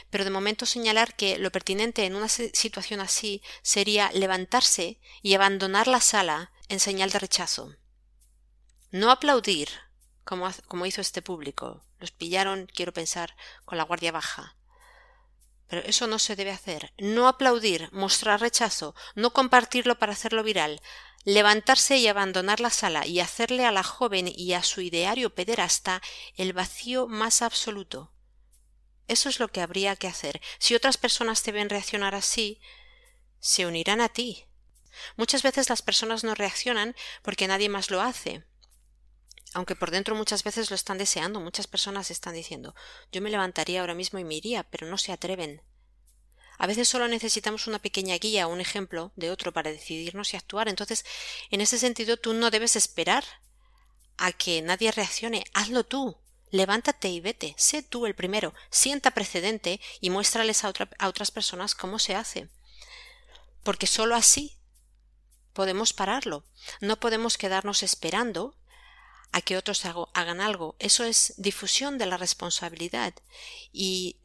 Pero de momento señalar que lo pertinente en una situación así sería levantarse y abandonar la sala en señal de rechazo. No aplaudir, como, como hizo este público. Los pillaron, quiero pensar, con la guardia baja. Pero eso no se debe hacer. No aplaudir, mostrar rechazo, no compartirlo para hacerlo viral, levantarse y abandonar la sala y hacerle a la joven y a su ideario pederasta el vacío más absoluto. Eso es lo que habría que hacer. Si otras personas te ven reaccionar así, se unirán a ti. Muchas veces las personas no reaccionan porque nadie más lo hace. Aunque por dentro muchas veces lo están deseando, muchas personas están diciendo yo me levantaría ahora mismo y me iría, pero no se atreven. A veces solo necesitamos una pequeña guía o un ejemplo de otro para decidirnos y actuar. Entonces, en ese sentido, tú no debes esperar a que nadie reaccione. Hazlo tú. Levántate y vete. Sé tú el primero. Sienta precedente y muéstrales a, a otras personas cómo se hace. Porque solo así podemos pararlo. No podemos quedarnos esperando a que otros hagan algo. Eso es difusión de la responsabilidad. Y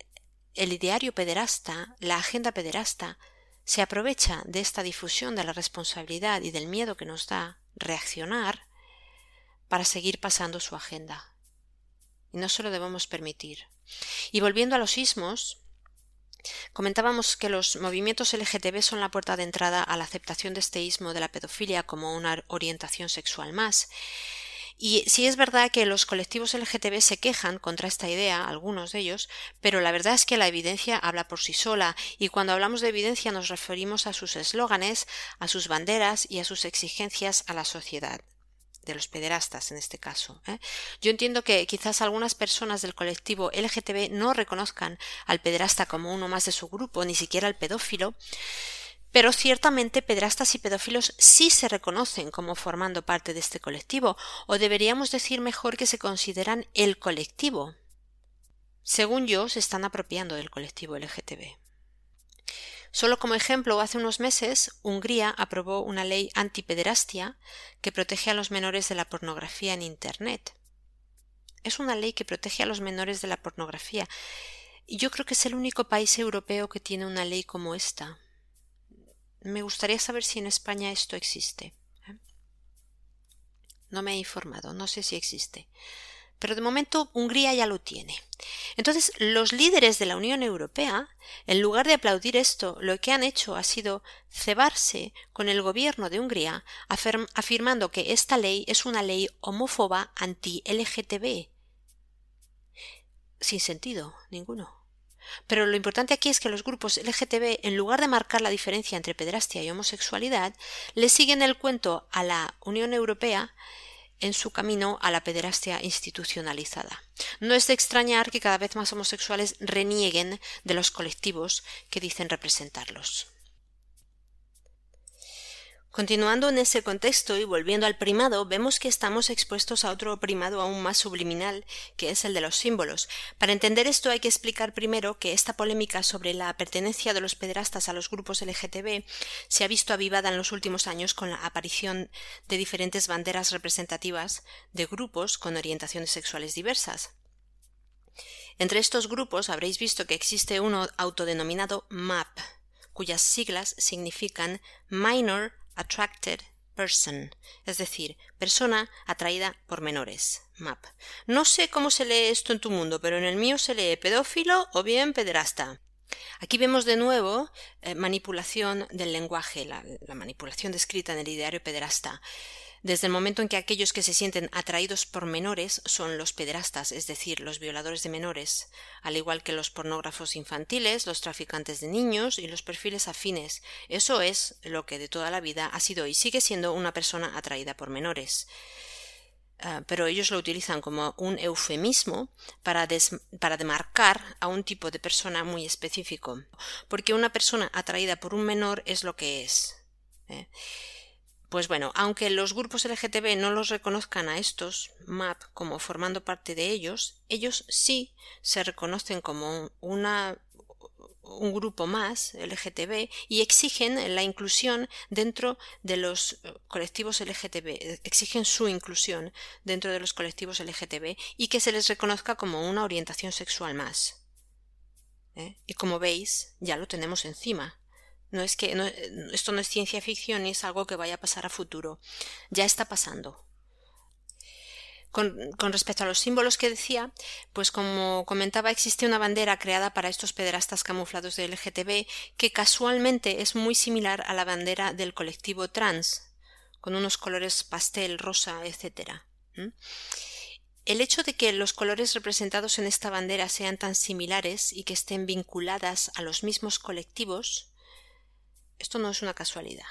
el ideario pederasta, la agenda pederasta, se aprovecha de esta difusión de la responsabilidad y del miedo que nos da reaccionar para seguir pasando su agenda. Y no se lo debemos permitir. Y volviendo a los ismos, comentábamos que los movimientos LGTB son la puerta de entrada a la aceptación de este ismo de la pedofilia como una orientación sexual más, y sí es verdad que los colectivos LGTB se quejan contra esta idea, algunos de ellos, pero la verdad es que la evidencia habla por sí sola, y cuando hablamos de evidencia nos referimos a sus eslóganes, a sus banderas y a sus exigencias a la sociedad de los pederastas en este caso. ¿eh? Yo entiendo que quizás algunas personas del colectivo LGTB no reconozcan al pederasta como uno más de su grupo, ni siquiera al pedófilo, pero ciertamente pedrastas y pedófilos sí se reconocen como formando parte de este colectivo, o deberíamos decir mejor que se consideran el colectivo. Según yo, se están apropiando del colectivo LGTB. Solo como ejemplo, hace unos meses Hungría aprobó una ley antipederastia que protege a los menores de la pornografía en Internet. Es una ley que protege a los menores de la pornografía. Y yo creo que es el único país europeo que tiene una ley como esta. Me gustaría saber si en España esto existe. ¿eh? No me he informado, no sé si existe. Pero de momento Hungría ya lo tiene. Entonces, los líderes de la Unión Europea, en lugar de aplaudir esto, lo que han hecho ha sido cebarse con el gobierno de Hungría, afirmando que esta ley es una ley homófoba anti-LGTB. Sin sentido ninguno. Pero lo importante aquí es que los grupos LGTB, en lugar de marcar la diferencia entre pedrastia y homosexualidad, le siguen el cuento a la Unión Europea en su camino a la pederastia institucionalizada. No es de extrañar que cada vez más homosexuales renieguen de los colectivos que dicen representarlos. Continuando en ese contexto y volviendo al primado, vemos que estamos expuestos a otro primado aún más subliminal, que es el de los símbolos. Para entender esto hay que explicar primero que esta polémica sobre la pertenencia de los pederastas a los grupos LGTB se ha visto avivada en los últimos años con la aparición de diferentes banderas representativas de grupos con orientaciones sexuales diversas. Entre estos grupos habréis visto que existe uno autodenominado MAP, cuyas siglas significan Minor Attracted Person, es decir, persona atraída por menores. MAP. No sé cómo se lee esto en tu mundo, pero en el mío se lee pedófilo o bien pederasta. Aquí vemos de nuevo eh, manipulación del lenguaje, la, manipulación descrita en el ideario pederasta. Desde el momento en que aquellos que se sienten atraídos por menores son los pederastas, es decir, los violadores de menores, al igual que los pornógrafos infantiles, los traficantes de niños y los perfiles afines. Eso es lo que de toda la vida ha sido y sigue siendo una persona atraída por menores. Ah, pero ellos lo utilizan como un eufemismo para, para, demarcar a un tipo de persona muy específico, porque una persona atraída por un menor es lo que es. ¿eh? Pues bueno, aunque los grupos LGTB no los reconozcan a estos MAP como formando parte de ellos, ellos sí se reconocen como una, un grupo más LGTB y exigen la inclusión dentro de los colectivos LGTB, exigen su inclusión dentro de los colectivos LGTB y que se les reconozca como una orientación sexual más. ¿Eh? Y como veis, ya lo tenemos encima. No es que esto no es ciencia ficción y es algo que vaya a pasar a futuro. Ya está pasando. Con, respecto a los símbolos que decía, pues como comentaba, existe una bandera creada para estos pederastas camuflados de LGTB que casualmente es muy similar a la bandera del colectivo trans, con unos colores pastel, rosa, etc. El hecho de que los colores representados en esta bandera sean tan similares y que estén vinculadas a los mismos colectivos esto no es una casualidad.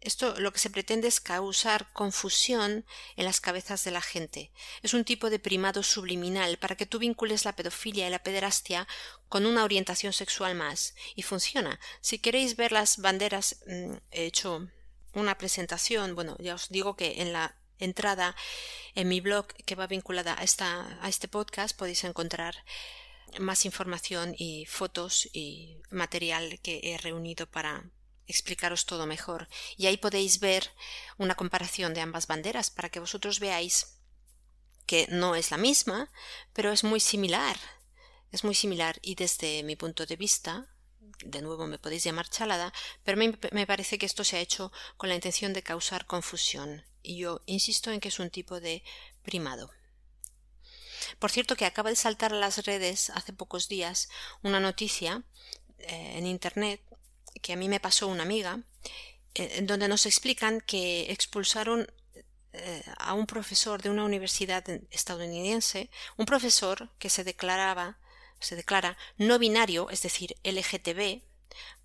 Esto lo que se pretende es causar confusión en las cabezas de la gente. Es un tipo de primado subliminal para que tú vincules la pedofilia y la pederastia con una orientación sexual más. Y funciona. Si queréis ver las banderas, mm, he hecho una presentación. Bueno, ya os digo que en la entrada en mi blog que va vinculada a, esta, a este podcast podéis encontrar más información y fotos y material que he reunido para explicaros todo mejor. Y ahí podéis ver una comparación de ambas banderas para que vosotros veáis que no es la misma, pero es muy similar. Es muy similar y desde mi punto de vista, de nuevo me podéis llamar chalada, pero me, me parece que esto se ha hecho con la intención de causar confusión. Y yo insisto en que es un tipo de primado. Por cierto que acaba de saltar a las redes hace pocos días una noticia eh, en Internet que a mí me pasó una amiga, eh, en donde nos explican que expulsaron eh, a un profesor de una universidad estadounidense, un profesor que se declaraba, se declara no binario, es decir, LGTB,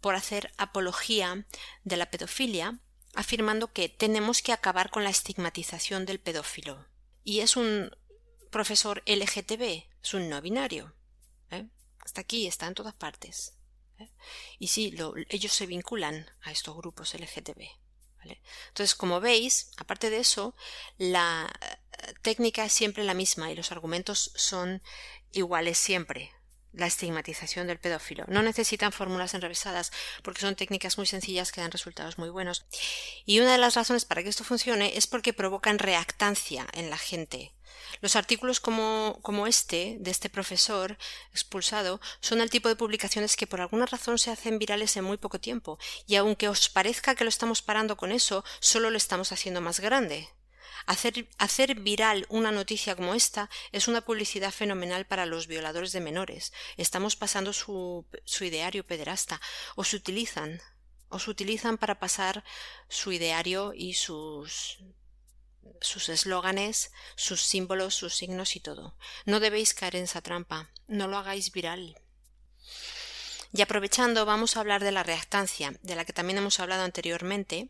por hacer apología de la pedofilia, afirmando que tenemos que acabar con la estigmatización del pedófilo. Y es un profesor LGTB, es un no binario. ¿eh? Hasta aquí está en todas partes. ¿eh? Y sí, ellos se vinculan a estos grupos LGTB. Entonces, como veis, aparte de eso, la eh, técnica es siempre la misma y los argumentos son iguales siempre la estigmatización del pedófilo. No necesitan fórmulas enrevesadas porque son técnicas muy sencillas que dan resultados muy buenos. Y una de las razones para que esto funcione es porque provocan reactancia en la gente. Los artículos como, como este, de este profesor expulsado, son el tipo de publicaciones que por alguna razón se hacen virales en muy poco tiempo, y aunque os parezca que lo estamos parando con eso, solo lo estamos haciendo más grande. Hacer, viral una noticia como esta es una publicidad fenomenal para los violadores de menores. Estamos pasando su, su ideario pederasta. O se utilizan. Os utilizan para pasar su ideario y sus sus eslóganes, sus símbolos, sus signos y todo. No debéis caer en esa trampa. No lo hagáis viral. Y aprovechando, vamos a hablar de la reactancia, de la que también hemos hablado anteriormente,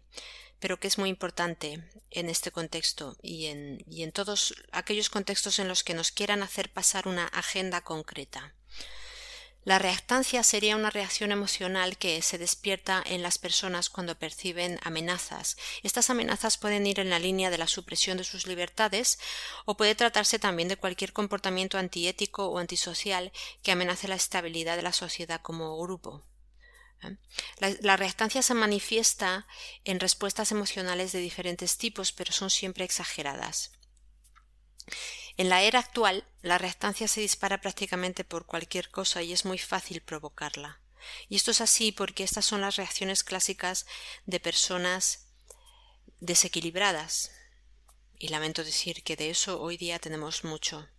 pero que es muy importante en este contexto y en, y en todos aquellos contextos en los que nos quieran hacer pasar una agenda concreta. La reactancia sería una reacción emocional que se despierta en las personas cuando perciben amenazas. Estas amenazas pueden ir en la línea de la supresión de sus libertades o puede tratarse también de cualquier comportamiento antiético o antisocial que amenace la estabilidad de la sociedad como grupo. La, la, reactancia se manifiesta en respuestas emocionales de diferentes tipos, pero son siempre exageradas. En la era actual, la reactancia se dispara prácticamente por cualquier cosa y es muy fácil provocarla. Y esto es así porque estas son las reacciones clásicas de personas desequilibradas. Y lamento decir que de eso hoy día tenemos mucho.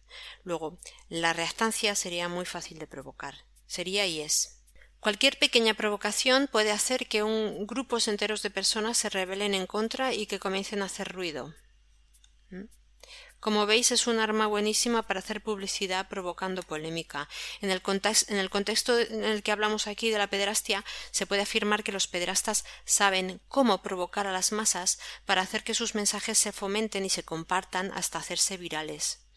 Luego, la reactancia sería muy fácil de provocar. Sería y es. Cualquier pequeña provocación puede hacer que un grupos enteros de personas se rebelen en contra y que comiencen a hacer ruido. ¿Mm? Como veis, es un arma buenísima para hacer publicidad provocando polémica. En el, en el, contexto en el que hablamos aquí de la pederastia, se puede afirmar que los pederastas saben cómo provocar a las masas para hacer que sus mensajes se fomenten y se compartan hasta hacerse virales.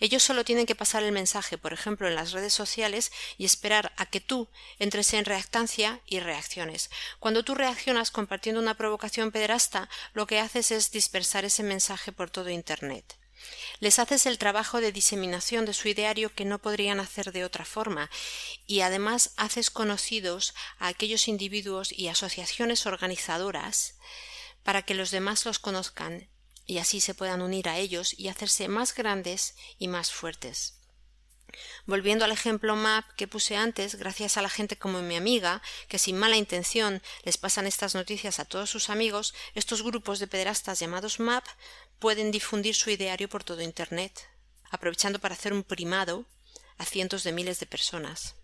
Ellos solo tienen que pasar el mensaje, por ejemplo, en las redes sociales y esperar a que tú entres en reactancia y reacciones. Cuando tú reaccionas compartiendo una provocación pederasta, lo que haces es dispersar ese mensaje por todo Internet. Les haces el trabajo de diseminación de su ideario que no podrían hacer de otra forma, y además haces conocidos a aquellos individuos y asociaciones organizadoras para que los demás los conozcan y así se puedan unir a ellos y hacerse más grandes y más fuertes. Volviendo al ejemplo MAP que puse antes, gracias a la gente como mi amiga, que sin mala intención les pasan estas noticias a todos sus amigos, estos grupos de pederastas llamados MAP pueden difundir su ideario por todo Internet, aprovechando para hacer un primado a cientos de miles de personas.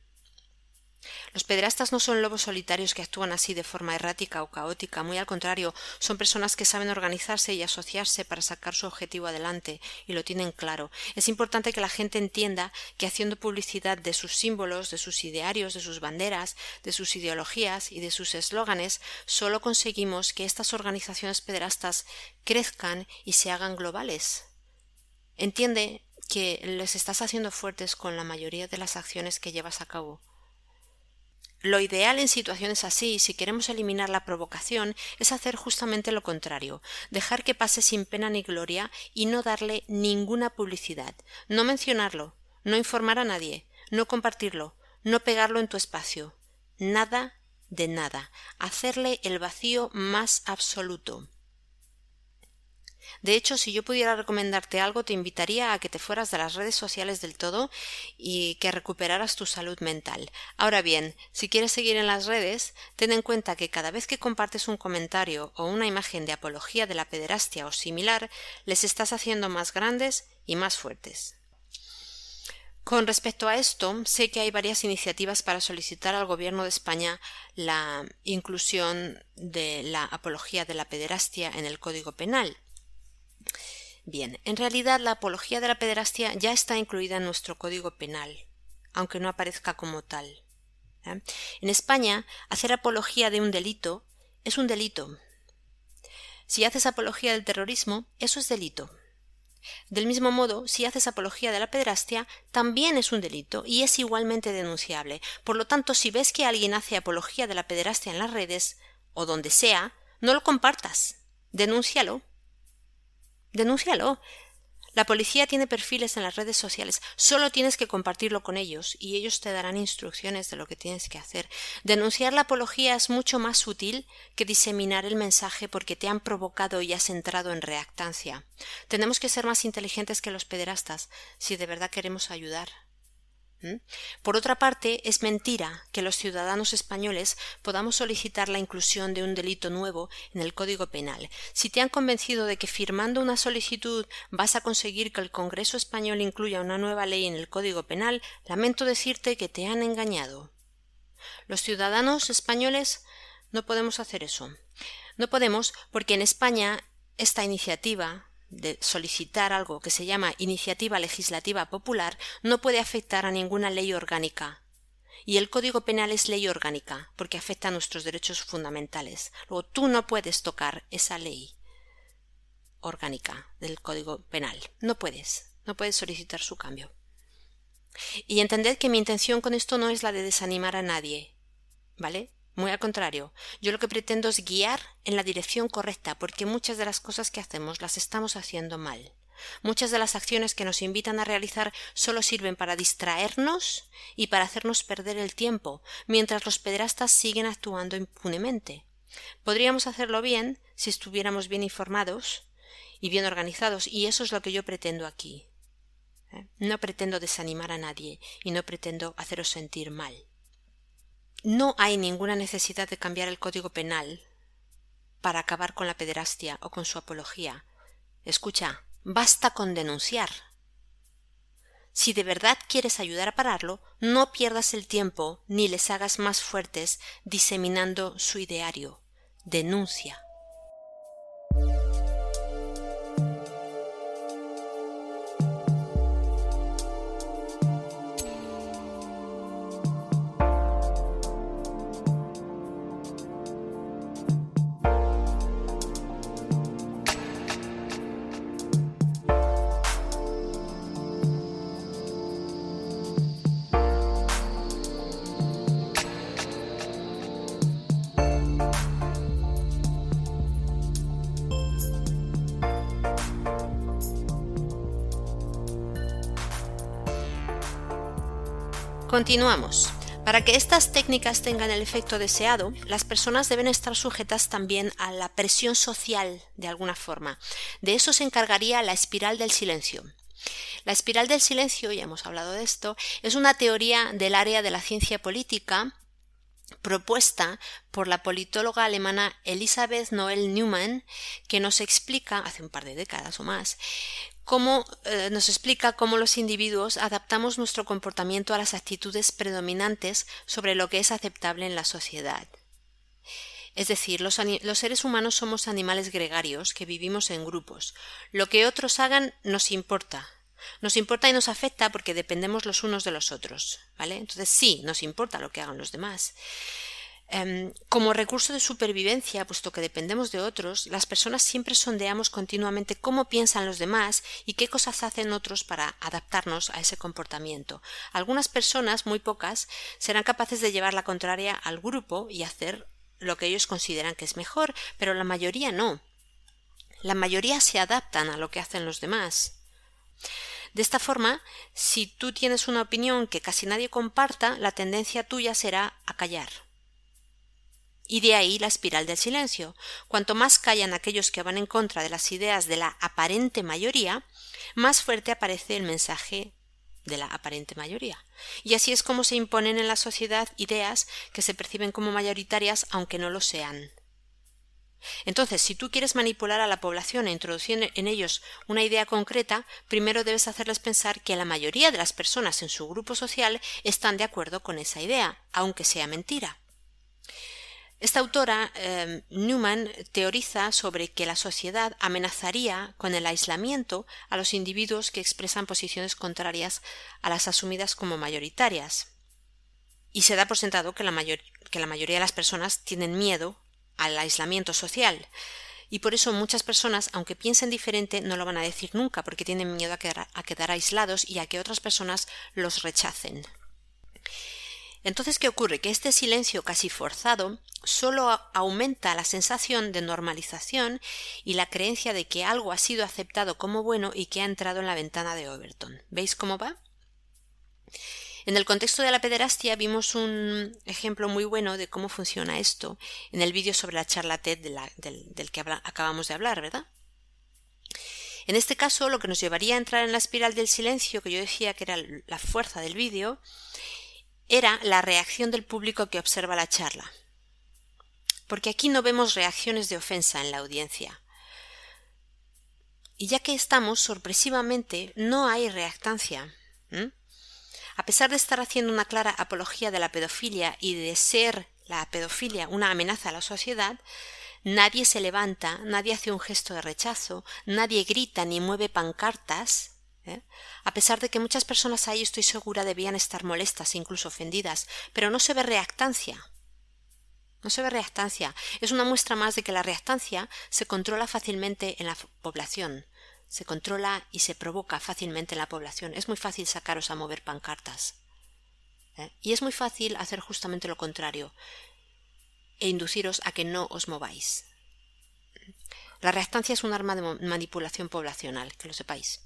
Los pederastas no son lobos solitarios que actúan así de forma errática o caótica, muy al contrario, son personas que saben organizarse y asociarse para sacar su objetivo adelante, y lo tienen claro. Es importante que la gente entienda que haciendo publicidad de sus símbolos, de sus idearios, de sus banderas, de sus ideologías y de sus eslóganes, solo conseguimos que estas organizaciones pederastas crezcan y se hagan globales. Entiende que les estás haciendo fuertes con la mayoría de las acciones que llevas a cabo. Lo ideal en situaciones así, si queremos eliminar la provocación, es hacer justamente lo contrario, dejar que pase sin pena ni gloria y no darle ninguna publicidad, no mencionarlo, no informar a nadie, no compartirlo, no pegarlo en tu espacio, nada de nada, hacerle el vacío más absoluto. De hecho, si yo pudiera recomendarte algo, te invitaría a que te fueras de las redes sociales del todo y que recuperaras tu salud mental. Ahora bien, si quieres seguir en las redes, ten en cuenta que cada vez que compartes un comentario o una imagen de apología de la pederastia o similar, les estás haciendo más grandes y más fuertes. Con respecto a esto, sé que hay varias iniciativas para solicitar al Gobierno de España la inclusión de la apología de la pederastia en el Código Penal. Bien, en realidad la apología de la pederastia ya está incluida en nuestro Código Penal, aunque no aparezca como tal. ¿eh? En España, hacer apología de un delito es un delito. Si haces apología del terrorismo, eso es delito. Del mismo modo, si haces apología de la pederastia, también es un delito y es igualmente denunciable. Por lo tanto, si ves que alguien hace apología de la pederastia en las redes, o donde sea, no lo compartas. Denúncialo Denúncialo. La policía tiene perfiles en las redes sociales. Solo tienes que compartirlo con ellos y ellos te darán instrucciones de lo que tienes que hacer. Denunciar la apología es mucho más útil que diseminar el mensaje porque te han provocado y has entrado en reactancia. Tenemos que ser más inteligentes que los pederastas si de verdad queremos ayudar. Por otra parte, es mentira que los ciudadanos españoles podamos solicitar la inclusión de un delito nuevo en el Código Penal. Si te han convencido de que firmando una solicitud vas a conseguir que el Congreso español incluya una nueva ley en el Código Penal, lamento decirte que te han engañado. Los ciudadanos españoles no podemos hacer eso. No podemos porque en España esta iniciativa de solicitar algo que se llama iniciativa legislativa popular no puede afectar a ninguna ley orgánica. Y el Código Penal es ley orgánica, porque afecta a nuestros derechos fundamentales. Luego tú no puedes tocar esa ley orgánica del Código Penal. No puedes. No puedes solicitar su cambio. Y entended que mi intención con esto no es la de desanimar a nadie. ¿Vale? Muy al contrario, yo lo que pretendo es guiar en la dirección correcta, porque muchas de las cosas que hacemos las estamos haciendo mal. Muchas de las acciones que nos invitan a realizar solo sirven para distraernos y para hacernos perder el tiempo, mientras los pederastas siguen actuando impunemente. Podríamos hacerlo bien si estuviéramos bien informados y bien organizados, y eso es lo que yo pretendo aquí. ¿Eh? No pretendo desanimar a nadie y no pretendo haceros sentir mal. No hay ninguna necesidad de cambiar el Código Penal para acabar con la pederastia o con su apología. Escucha, basta con denunciar. Si de verdad quieres ayudar a pararlo, no pierdas el tiempo ni les hagas más fuertes diseminando su ideario. Denuncia. Continuamos. Para que estas técnicas tengan el efecto deseado, las personas deben estar sujetas también a la presión social de alguna forma. De eso se encargaría la espiral del silencio. La espiral del silencio, ya hemos hablado de esto, es una teoría del área de la ciencia política propuesta por la politóloga alemana Elisabeth Noel Neumann, que nos explica, hace un par de décadas o más, cómo eh, nos explica cómo los individuos adaptamos nuestro comportamiento a las actitudes predominantes sobre lo que es aceptable en la sociedad. Es decir, los, los, seres humanos somos animales gregarios que vivimos en grupos. Lo que otros hagan nos importa. Nos importa y nos afecta porque dependemos los unos de los otros. ¿Vale? Entonces sí, nos importa lo que hagan los demás. Em, como recurso de supervivencia, puesto que dependemos de otros, las personas siempre sondeamos continuamente cómo piensan los demás y qué cosas hacen otros para adaptarnos a ese comportamiento. Algunas personas, muy pocas, serán capaces de llevar la contraria al grupo y hacer lo que ellos consideran que es mejor, pero la mayoría no. La mayoría se adaptan a lo que hacen los demás. De esta forma, si tú tienes una opinión que casi nadie comparta, la tendencia tuya será a callar y de ahí la espiral del silencio. Cuanto más callan aquellos que van en contra de las ideas de la aparente mayoría, más fuerte aparece el mensaje de la aparente mayoría. Y así es como se imponen en la sociedad ideas que se perciben como mayoritarias aunque no lo sean. Entonces, si tú quieres manipular a la población e introducir en ellos una idea concreta, primero debes hacerles pensar que la mayoría de las personas en su grupo social están de acuerdo con esa idea, aunque sea mentira. Esta autora, eh, Newman, teoriza sobre que la sociedad amenazaría con el aislamiento a los individuos que expresan posiciones contrarias a las asumidas como mayoritarias. Y se da por sentado que la, mayoría de las personas tienen miedo al aislamiento social. Y por eso muchas personas, aunque piensen diferente, no lo van a decir nunca, porque tienen miedo a quedar aislados y a que otras personas los rechacen. Entonces, ¿qué ocurre? Que este silencio casi forzado solo aumenta la sensación de normalización y la creencia de que algo ha sido aceptado como bueno y que ha entrado en la ventana de Overton. ¿Veis cómo va? En el contexto de la pederastia vimos un ejemplo muy bueno de cómo funciona esto en el vídeo sobre la charla TED del, que acabamos de hablar, ¿verdad? En este caso, lo que nos llevaría a entrar en la espiral del silencio, que yo decía que era la fuerza del vídeo, era la reacción del público que observa la charla. Porque aquí no vemos reacciones de ofensa en la audiencia. Y ya que estamos, sorpresivamente, no hay reactancia. A pesar de estar haciendo una clara apología de la pedofilia y de ser la pedofilia una amenaza a la sociedad, nadie se levanta, nadie hace un gesto de rechazo, nadie grita ni mueve pancartas ¿eh? A pesar de que muchas personas ahí estoy segura debían estar molestas e incluso ofendidas, pero no se ve reactancia. No se ve reactancia. Es una muestra más de que la reactancia se controla fácilmente en la población. Se controla y se provoca fácilmente en la población. Es muy fácil sacaros a mover pancartas. ¿eh? Y es muy fácil hacer justamente lo contrario e induciros a que no os mováis. La reactancia es un arma de manipulación poblacional, que lo sepáis.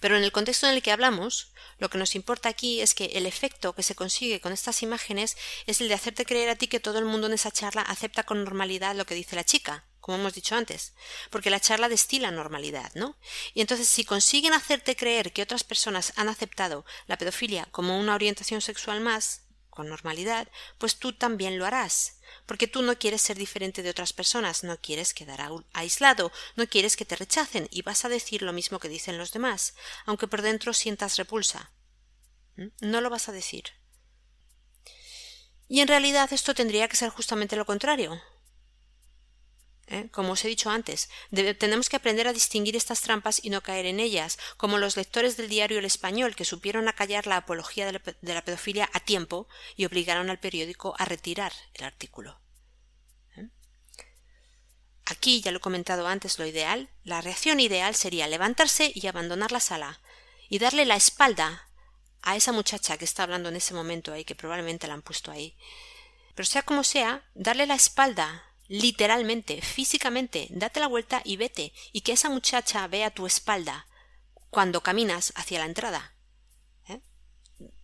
Pero en el contexto en el que hablamos, lo que nos importa aquí es que el efecto que se consigue con estas imágenes es el de hacerte creer a ti que todo el mundo en esa charla acepta con normalidad lo que dice la chica, como hemos dicho antes, porque la charla destila normalidad, ¿no? Y entonces si consiguen hacerte creer que otras personas han aceptado la pedofilia como una orientación sexual más, con normalidad, pues tú también lo harás, porque tú no quieres ser diferente de otras personas, no quieres quedar aislado, no quieres que te rechacen y vas a decir lo mismo que dicen los demás, aunque por dentro sientas repulsa. No lo vas a decir. Y en realidad esto tendría que ser justamente lo contrario. ¿Eh? Como os he dicho antes, tenemos que aprender a distinguir estas trampas y no caer en ellas, como los lectores del diario El Español, que supieron acallar la apología de la, pedofilia a tiempo y obligaron al periódico a retirar el artículo. ¿eh? Aquí, ya lo he comentado antes, lo ideal, la reacción ideal sería levantarse y abandonar la sala y darle la espalda a esa muchacha que está hablando en ese momento ahí, que probablemente la han puesto ahí. Pero sea como sea, darle la espalda literalmente, físicamente, date la vuelta y vete, y que esa muchacha vea tu espalda cuando caminas hacia la entrada. ¿eh?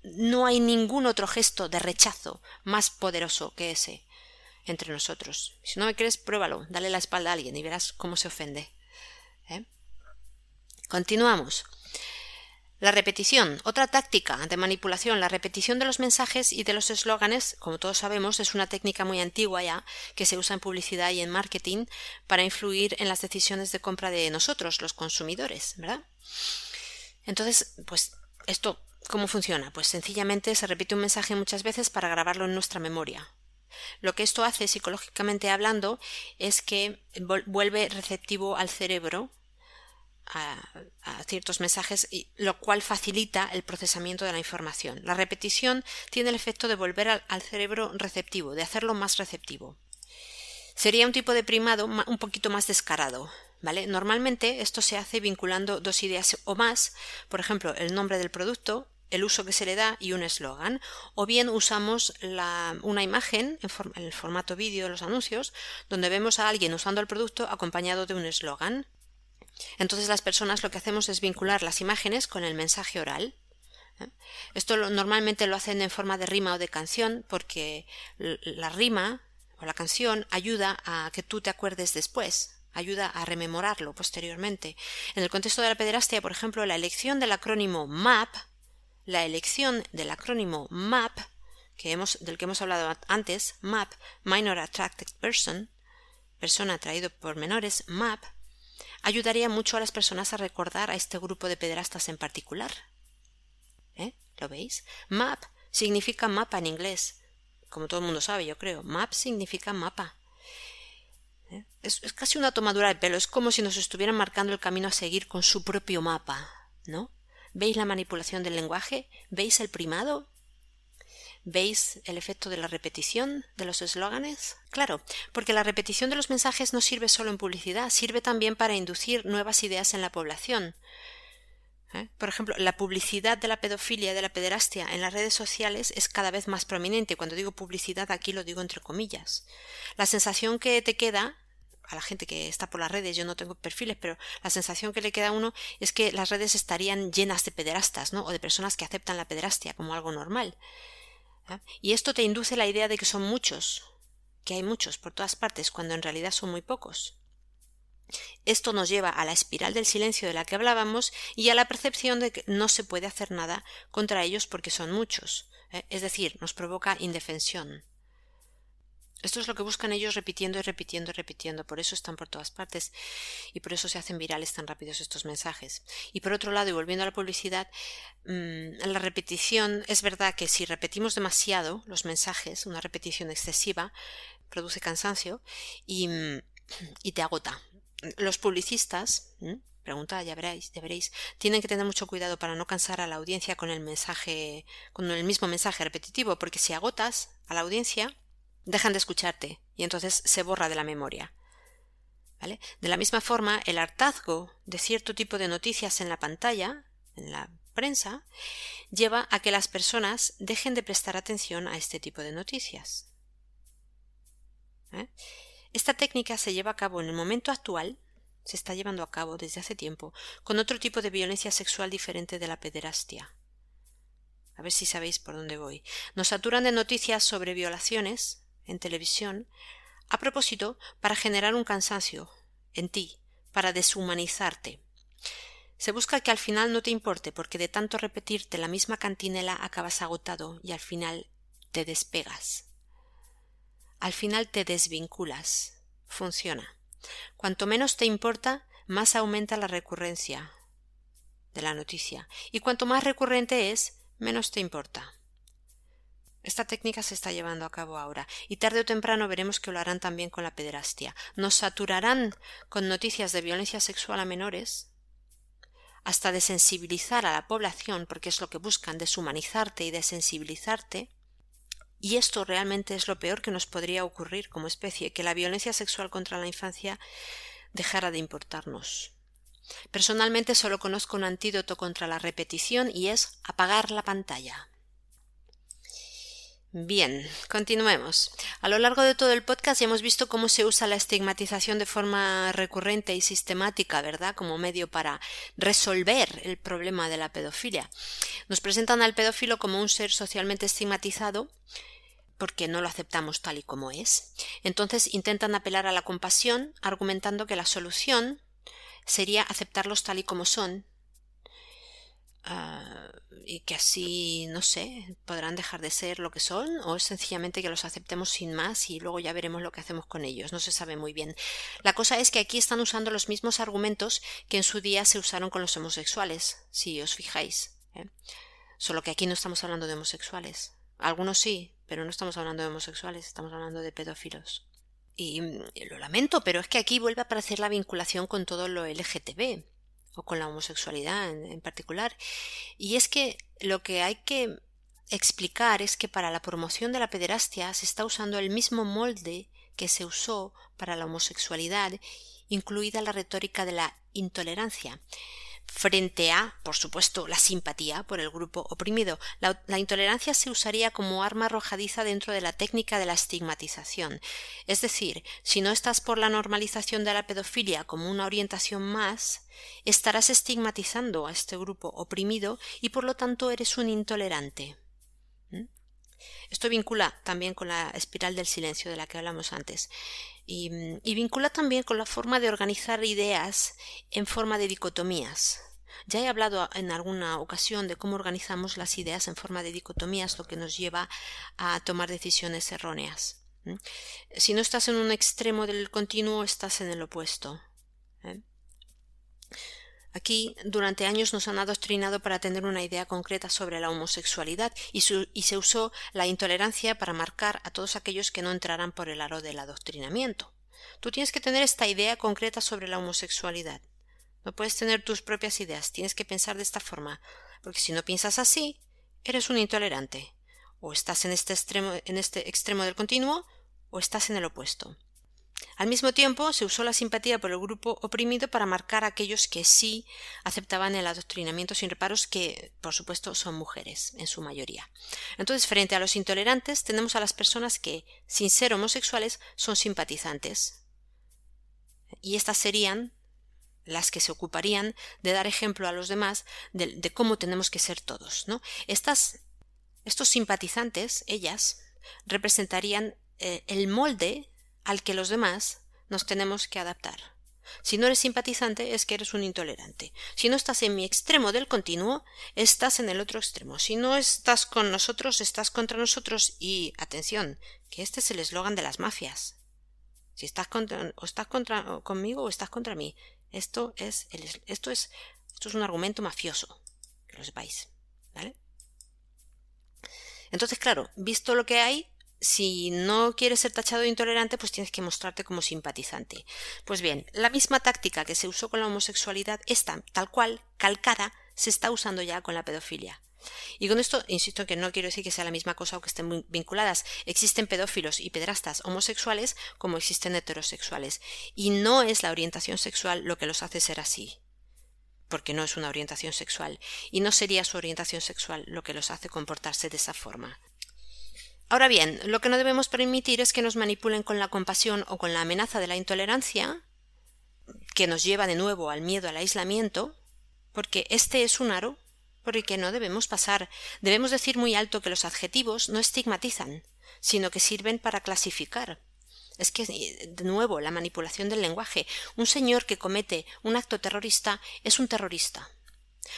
No hay ningún otro gesto de rechazo más poderoso que ese entre nosotros. Si no me crees, pruébalo, dale la espalda a alguien y verás cómo se ofende. ¿eh? Continuamos. La repetición, otra táctica de manipulación, la repetición de los mensajes y de los eslóganes, como todos sabemos, es una técnica muy antigua ya que se usa en publicidad y en marketing para influir en las decisiones de compra de nosotros, los consumidores, ¿verdad? Entonces, pues esto, ¿cómo funciona? Pues sencillamente se repite un mensaje muchas veces para grabarlo en nuestra memoria. Lo que esto hace, psicológicamente hablando, es que vuelve receptivo al cerebro a, ciertos mensajes, y, lo cual facilita el procesamiento de la información. La repetición tiene el efecto de volver al, cerebro receptivo, de hacerlo más receptivo. Sería un tipo de primado un poquito más descarado. ¿Vale? Normalmente esto se hace vinculando dos ideas o más, por ejemplo, el nombre del producto, el uso que se le da y un eslogan, o bien usamos una imagen en, el formato vídeo de los anuncios, donde vemos a alguien usando el producto acompañado de un eslogan. Entonces las personas lo que hacemos es vincular las imágenes con el mensaje oral. ¿eh? Esto normalmente lo hacen en forma de rima o de canción porque la rima o la canción ayuda a que tú te acuerdes después, ayuda a rememorarlo posteriormente. En el contexto de la pederastia, por ejemplo, la elección del acrónimo MAP, la elección del acrónimo MAP, que hemos, del que hemos hablado antes, MAP, Minor Attracted Person, persona atraído por menores, MAP, ayudaría mucho a las personas a recordar a este grupo de pederastas en particular. ¿Eh? ¿Lo veis? Map significa mapa en inglés. Como todo el mundo sabe, yo creo. Map significa mapa. ¿Eh? Es, es casi una tomadura de pelo. Es como si nos estuvieran marcando el camino a seguir con su propio mapa. ¿No? ¿Veis la manipulación del lenguaje? ¿Veis el primado? ¿Veis el efecto de la repetición de los eslóganes? Claro, porque la repetición de los mensajes no sirve solo en publicidad, sirve también para inducir nuevas ideas en la población. ¿Eh? Por ejemplo, la publicidad de la pedofilia, de la pederastia en las redes sociales es cada vez más prominente. Cuando digo publicidad aquí lo digo entre comillas. La sensación que te queda a la gente que está por las redes, yo no tengo perfiles, pero la sensación que le queda a uno es que las redes estarían llenas de pederastas, ¿no? O de personas que aceptan la pederastia como algo normal. Y esto te induce la idea de que son muchos, que hay muchos por todas partes, cuando en realidad son muy pocos. Esto nos lleva a la espiral del silencio de la que hablábamos y a la percepción de que no se puede hacer nada contra ellos porque son muchos, ¿eh? es decir, nos provoca indefensión. Esto es lo que buscan ellos repitiendo y repitiendo y repitiendo, por eso están por todas partes y por eso se hacen virales tan rápidos estos mensajes. Y por otro lado, y volviendo a la publicidad, mm, la repetición es verdad que si repetimos demasiado los mensajes, una repetición excesiva, produce cansancio y, mm, y te agota. Los publicistas, pregunta, ya veréis, ya veréis, tienen que tener mucho cuidado para no cansar a la audiencia con el mensaje, con el mismo mensaje repetitivo, porque si agotas a la audiencia, dejan de escucharte y entonces se borra de la memoria. ¿Vale? De la misma forma, el hartazgo de cierto tipo de noticias en la pantalla, en la prensa, lleva a que las personas dejen de prestar atención a este tipo de noticias. ¿Eh? Esta técnica se lleva a cabo en el momento actual, se está llevando a cabo desde hace tiempo, con otro tipo de violencia sexual diferente de la pederastia. A ver si sabéis por dónde voy. Nos saturan de noticias sobre violaciones, en televisión, a propósito para generar un cansancio en ti, para deshumanizarte. Se busca que al final no te importe, porque de tanto repetirte la misma cantinela acabas agotado y al final te despegas. Al final te desvinculas. Funciona. Cuanto menos te importa, más aumenta la recurrencia de la noticia. Y cuanto más recurrente es, menos te importa. Esta técnica se está llevando a cabo ahora, y tarde o temprano veremos que lo harán también con la pederastia. Nos saturarán con noticias de violencia sexual a menores, hasta desensibilizar a la población, porque es lo que buscan, deshumanizarte y desensibilizarte. Y esto realmente es lo peor que nos podría ocurrir como especie, que la violencia sexual contra la infancia dejara de importarnos. Personalmente solo conozco un antídoto contra la repetición y es apagar la pantalla. Bien, continuemos. A lo largo de todo el podcast ya hemos visto cómo se usa la estigmatización de forma recurrente y sistemática, ¿verdad? Como medio para resolver el problema de la pedofilia. Nos presentan al pedófilo como un ser socialmente estigmatizado porque no lo aceptamos tal y como es. Entonces intentan apelar a la compasión, argumentando que la solución sería aceptarlos tal y como son Ah, y que así, no sé, podrán dejar de ser lo que son o es sencillamente que los aceptemos sin más y luego ya veremos lo que hacemos con ellos. No se sabe muy bien. La cosa es que aquí están usando los mismos argumentos que en su día se usaron con los homosexuales, si os fijáis. ¿eh? Solo que aquí no estamos hablando de homosexuales. Algunos sí, pero no estamos hablando de homosexuales, estamos hablando de pedófilos. Y, y lo lamento, pero es que aquí vuelve a aparecer la vinculación con todo lo LGTB o con la homosexualidad en, particular. Y es que lo que hay que explicar es que para la promoción de la pederastia se está usando el mismo molde que se usó para la homosexualidad, incluida la retórica de la intolerancia frente a, por supuesto, la simpatía por el grupo oprimido. La, intolerancia se usaría como arma arrojadiza dentro de la técnica de la estigmatización. Es decir, si no estás por la normalización de la pedofilia como una orientación más, estarás estigmatizando a este grupo oprimido y por lo tanto eres un intolerante. ¿Mm? Esto vincula también con la espiral del silencio de la que hablamos antes. Y, vincula también con la forma de organizar ideas en forma de dicotomías. Ya he hablado en alguna ocasión de cómo organizamos las ideas en forma de dicotomías, lo que nos lleva a tomar decisiones erróneas. Si no estás en un extremo del continuo, estás en el opuesto. ¿eh? Aquí durante años nos han adoctrinado para tener una idea concreta sobre la homosexualidad y, se usó la intolerancia para marcar a todos aquellos que no entraran por el aro del adoctrinamiento. Tú tienes que tener esta idea concreta sobre la homosexualidad. No puedes tener tus propias ideas, tienes que pensar de esta forma, porque si no piensas así, eres un intolerante. O estás en este extremo, en este extremo del continuo, o estás en el opuesto. Al mismo tiempo, se usó la simpatía por el grupo oprimido para marcar a aquellos que sí aceptaban el adoctrinamiento sin reparos, que, por supuesto, son mujeres, en su mayoría. Entonces, frente a los intolerantes, tenemos a las personas que, sin ser homosexuales, son simpatizantes. Y estas serían las que se ocuparían de dar ejemplo a los demás de, cómo tenemos que ser todos. ¿no? Estas, estos simpatizantes, ellas, representarían eh, el molde al que los demás nos tenemos que adaptar. Si no eres simpatizante es que eres un intolerante. Si no estás en mi extremo del continuo, estás en el otro extremo. Si no estás con nosotros, estás contra nosotros y atención, que este es el eslogan de las mafias. Si estás contra, o estás contra conmigo o estás contra mí. Esto es el, esto es esto es un argumento mafioso, que lo sepáis, ¿vale? Entonces, claro, visto lo que hay, si no quieres ser tachado de intolerante, pues tienes que mostrarte como simpatizante. Pues bien, la misma táctica que se usó con la homosexualidad, esta, tal cual, calcada, se está usando ya con la pedofilia. Y con esto, insisto que no quiero decir que sea la misma cosa o que estén vinculadas. Existen pedófilos y pedrastas homosexuales como existen heterosexuales. Y no es la orientación sexual lo que los hace ser así. Porque no es una orientación sexual. Y no sería su orientación sexual lo que los hace comportarse de esa forma. Ahora bien, lo que no debemos permitir es que nos manipulen con la compasión o con la amenaza de la intolerancia, que nos lleva de nuevo al miedo al aislamiento, porque este es un aro por el que no debemos pasar. Debemos decir muy alto que los adjetivos no estigmatizan, sino que sirven para clasificar. Es que, de nuevo, la manipulación del lenguaje. Un señor que comete un acto terrorista es un terrorista.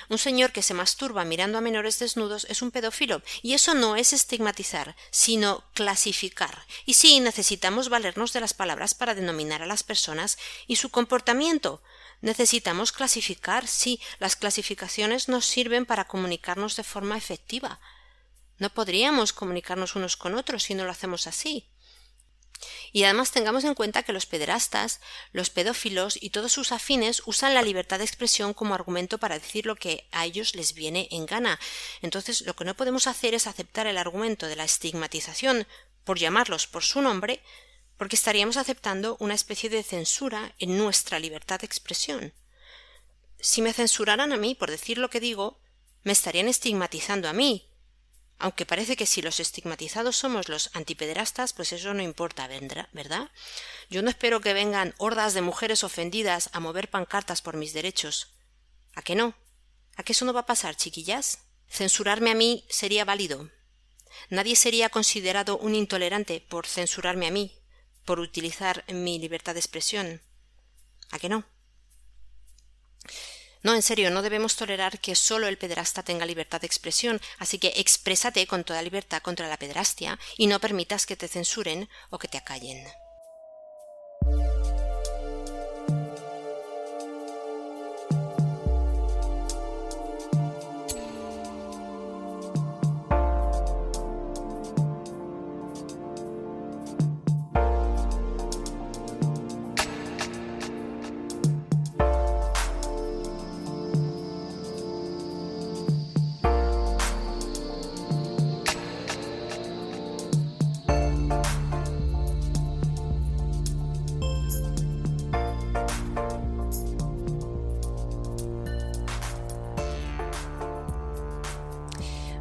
Un señor que se masturba mirando a menores desnudos es un pedófilo, y eso no es estigmatizar, sino clasificar. Y sí, necesitamos valernos de las palabras para denominar a las personas y su comportamiento. Necesitamos clasificar, sí, las clasificaciones nos sirven para comunicarnos de forma efectiva. No podríamos comunicarnos unos con otros si no lo hacemos así. Y además tengamos en cuenta que los pederastas, los pedófilos y todos sus afines usan la libertad de expresión como argumento para decir lo que a ellos les viene en gana. Entonces, lo que no podemos hacer es aceptar el argumento de la estigmatización por llamarlos por su nombre, porque estaríamos aceptando una especie de censura en nuestra libertad de expresión. Si me censuraran a mí por decir lo que digo, me estarían estigmatizando a mí, aunque parece que si los estigmatizados somos los antipederastas, pues eso no importa, ¿verdad? Yo no espero que vengan hordas de mujeres ofendidas a mover pancartas por mis derechos. ¿A qué no? ¿A qué eso no va a pasar, chiquillas? Censurarme a mí sería válido. Nadie sería considerado un intolerante por censurarme a mí, por utilizar mi libertad de expresión. ¿A qué no? No, en serio, no debemos tolerar que solo el pederasta tenga libertad de expresión, así que exprésate con toda libertad contra la pederastia y no permitas que te censuren o que te acallen.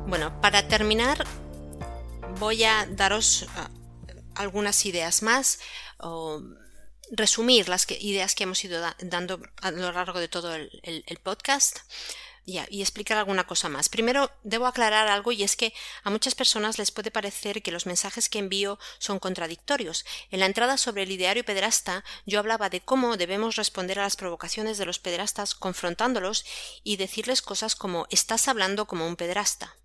Bueno, para terminar, voy a daros ah, algunas ideas más o resumir las ideas que hemos ido dando a lo largo de todo el, podcast y explicar alguna cosa más. Primero, debo aclarar algo y es que a muchas personas les puede parecer que los mensajes que envío son contradictorios. En la entrada sobre el ideario pederasta yo hablaba de cómo debemos responder a las provocaciones de los pederastas confrontándolos y decirles cosas como estás hablando como un pederasta.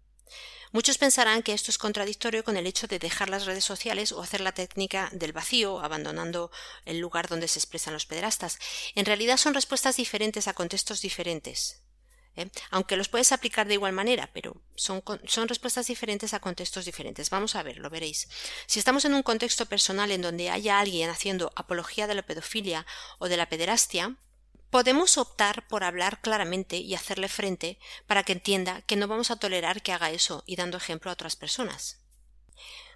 Muchos pensarán que esto es contradictorio con el hecho de dejar las redes sociales o hacer la técnica del vacío, abandonando el lugar donde se expresan los pederastas. En realidad son respuestas diferentes a contextos diferentes. ¿eh? Aunque los puedes aplicar de igual manera, pero son, son respuestas diferentes a contextos diferentes. Vamos a ver, lo veréis. Si estamos en un contexto personal en donde haya alguien haciendo apología de la pedofilia o de la pederastia, Podemos optar por hablar claramente y hacerle frente para que entienda que no vamos a tolerar que haga eso y dando ejemplo a otras personas.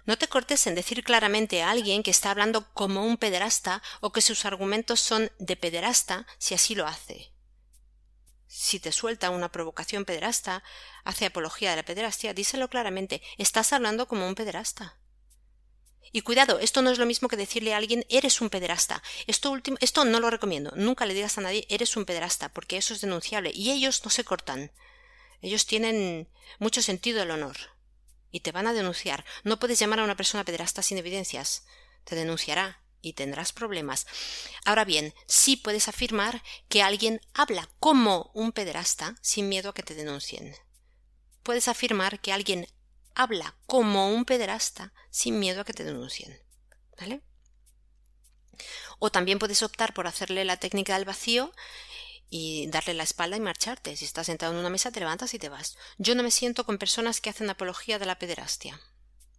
No te cortes en decir claramente a alguien que está hablando como un pederasta o que sus argumentos son de pederasta si así lo hace. Si te suelta una provocación pederasta, hace apología de la pederastia, díselo claramente, estás hablando como un pederasta. Y cuidado, esto no es lo mismo que decirle a alguien eres un pederasta. Esto último, esto no lo recomiendo. Nunca le digas a nadie eres un pederasta, porque eso es denunciable. Y ellos no se cortan. Ellos tienen mucho sentido del honor. Y te van a denunciar. No puedes llamar a una persona pederasta sin evidencias. Te denunciará y tendrás problemas. Ahora bien, sí puedes afirmar que alguien habla como un pederasta sin miedo a que te denuncien. Puedes afirmar que alguien habla como un pederasta sin miedo a que te denuncien. ¿Vale? O también puedes optar por hacerle la técnica del vacío y darle la espalda y marcharte. Si estás sentado en una mesa, te levantas y te vas. Yo no me siento con personas que hacen apología de la pederastia.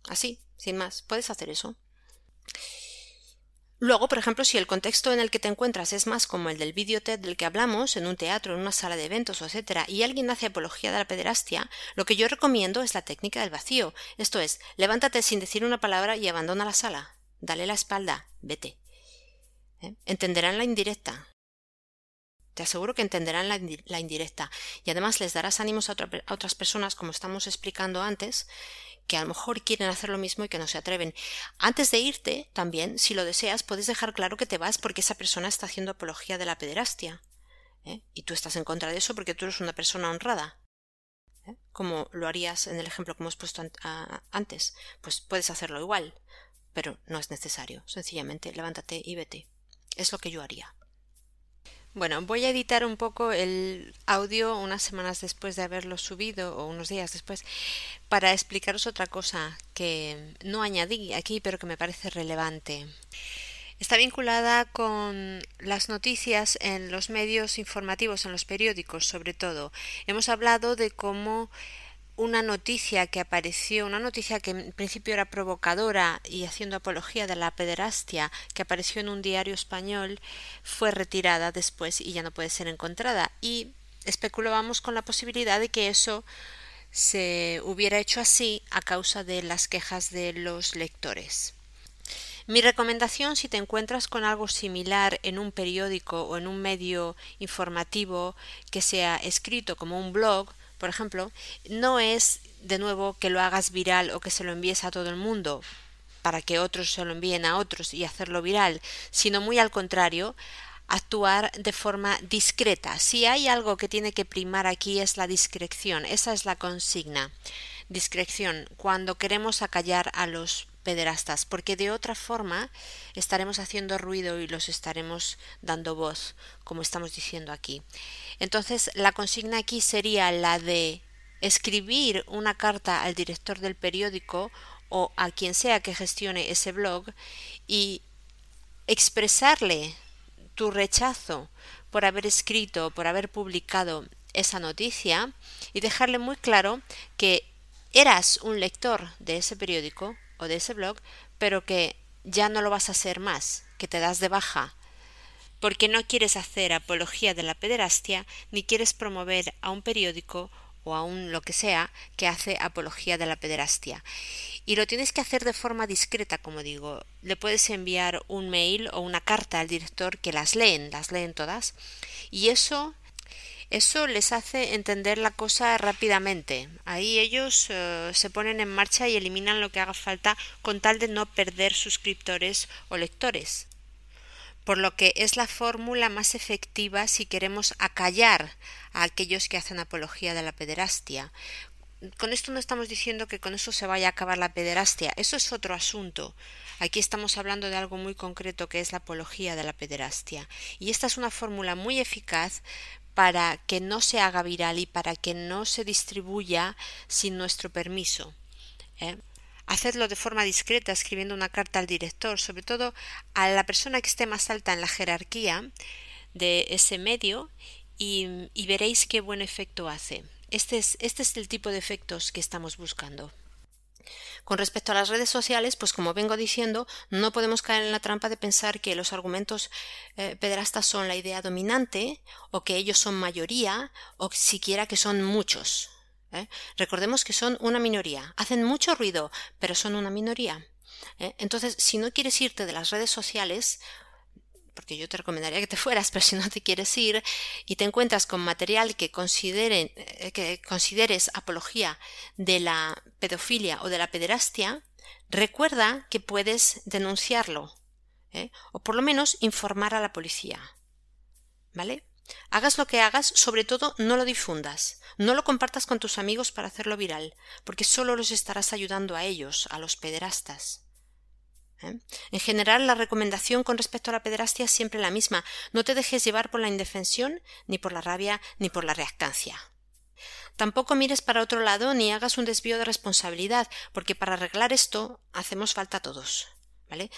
Así, sin más, puedes hacer eso. Luego, por ejemplo, si el contexto en el que te encuentras es más como el del video TED del que hablamos, en un teatro, en una sala de eventos, etc., y alguien hace apología de la pederastia, lo que yo recomiendo es la técnica del vacío. Esto es, levántate sin decir una palabra y abandona la sala. Dale la espalda, vete. ¿Eh? Entenderán la indirecta. Te aseguro que entenderán la, indirecta. Y además les darás ánimos a otras personas, como estamos explicando antes, que a lo mejor quieren hacer lo mismo y que no se atreven. Antes de irte, también, si lo deseas, puedes dejar claro que te vas porque esa persona está haciendo apología de la pederastia. ¿eh? Y tú estás en contra de eso porque tú eres una persona honrada. ¿eh? Como lo harías en el ejemplo que hemos puesto antes. Pues puedes hacerlo igual, pero no es necesario. Sencillamente levántate y vete. Es lo que yo haría. Bueno, voy a editar un poco el audio unas semanas después de haberlo subido o unos días después para explicaros otra cosa que no añadí aquí pero que me parece relevante. Está vinculada con las noticias en los medios informativos, en los periódicos sobre todo. Hemos hablado de cómo una noticia que apareció, una noticia que en principio era provocadora y haciendo apología de la pederastia, que apareció en un diario español, fue retirada después y ya no puede ser encontrada. Y especulábamos con la posibilidad de que eso se hubiera hecho así a causa de las quejas de los lectores. Mi recomendación si te encuentras con algo similar en un periódico o en un medio informativo que sea escrito como un blog, por ejemplo, no es de nuevo que lo hagas viral o que se lo envíes a todo el mundo para que otros se lo envíen a otros y hacerlo viral, sino muy al contrario, actuar de forma discreta. Si hay algo que tiene que primar aquí es la discreción, esa es la consigna. Discreción, cuando queremos acallar a los pederastas, porque de otra forma estaremos haciendo ruido y los estaremos dando voz, como estamos diciendo aquí. Entonces, la consigna aquí sería la de escribir una carta al director del periódico o a quien sea que gestione ese blog y expresarle tu rechazo por haber escrito, por haber publicado esa noticia y dejarle muy claro que eras un lector de ese periódico o de ese blog, pero que ya no lo vas a hacer más, que te das de baja, porque no quieres hacer apología de la pederastia ni quieres promover a un periódico o a un lo que sea que hace apología de la pederastia. Y lo tienes que hacer de forma discreta, como digo. Le puedes enviar un mail o una carta al director que las leen, las leen todas. Y eso eso les hace entender la cosa rápidamente. Ahí ellos eh, se ponen en marcha y eliminan lo que haga falta con tal de no perder suscriptores o lectores. Por lo que es la fórmula más efectiva si queremos acallar a aquellos que hacen apología de la pederastia. Con esto no estamos diciendo que con eso se vaya a acabar la pederastia, eso es otro asunto. Aquí estamos hablando de algo muy concreto que es la apología de la pederastia. Y esta es una fórmula muy eficaz para que no se haga viral y para que no se distribuya sin nuestro permiso. ¿eh? Hacedlo de forma discreta, escribiendo una carta al director, sobre todo a la persona que esté más alta en la jerarquía de ese medio, y, veréis qué buen efecto hace. Este es, este es el tipo de efectos que estamos buscando. Con respecto a las redes sociales, pues como vengo diciendo, no podemos caer en la trampa de pensar que los argumentos eh, pederastas son la idea dominante, o que ellos son mayoría, o siquiera que son muchos. ¿Eh? Recordemos que son una minoría. Hacen mucho ruido, pero son una minoría. ¿eh? Entonces, si no quieres irte de las redes sociales, porque yo te recomendaría que te fueras, pero si no te quieres ir y te encuentras con material que, consideren, eh, que consideres apología de la pedofilia o de la pederastia, recuerda que puedes denunciarlo, o por lo menos informar a la policía. ¿Vale? Hagas lo que hagas, sobre todo no lo difundas, no lo compartas con tus amigos para hacerlo viral, porque solo los estarás ayudando a ellos, a los pederastas. ¿eh? En general, la recomendación con respecto a la pederastia es siempre la misma. No te dejes llevar por la indefensión, ni por la rabia, ni por la reactancia. Tampoco mires para otro lado ni hagas un desvío de responsabilidad, porque para arreglar esto hacemos falta todos.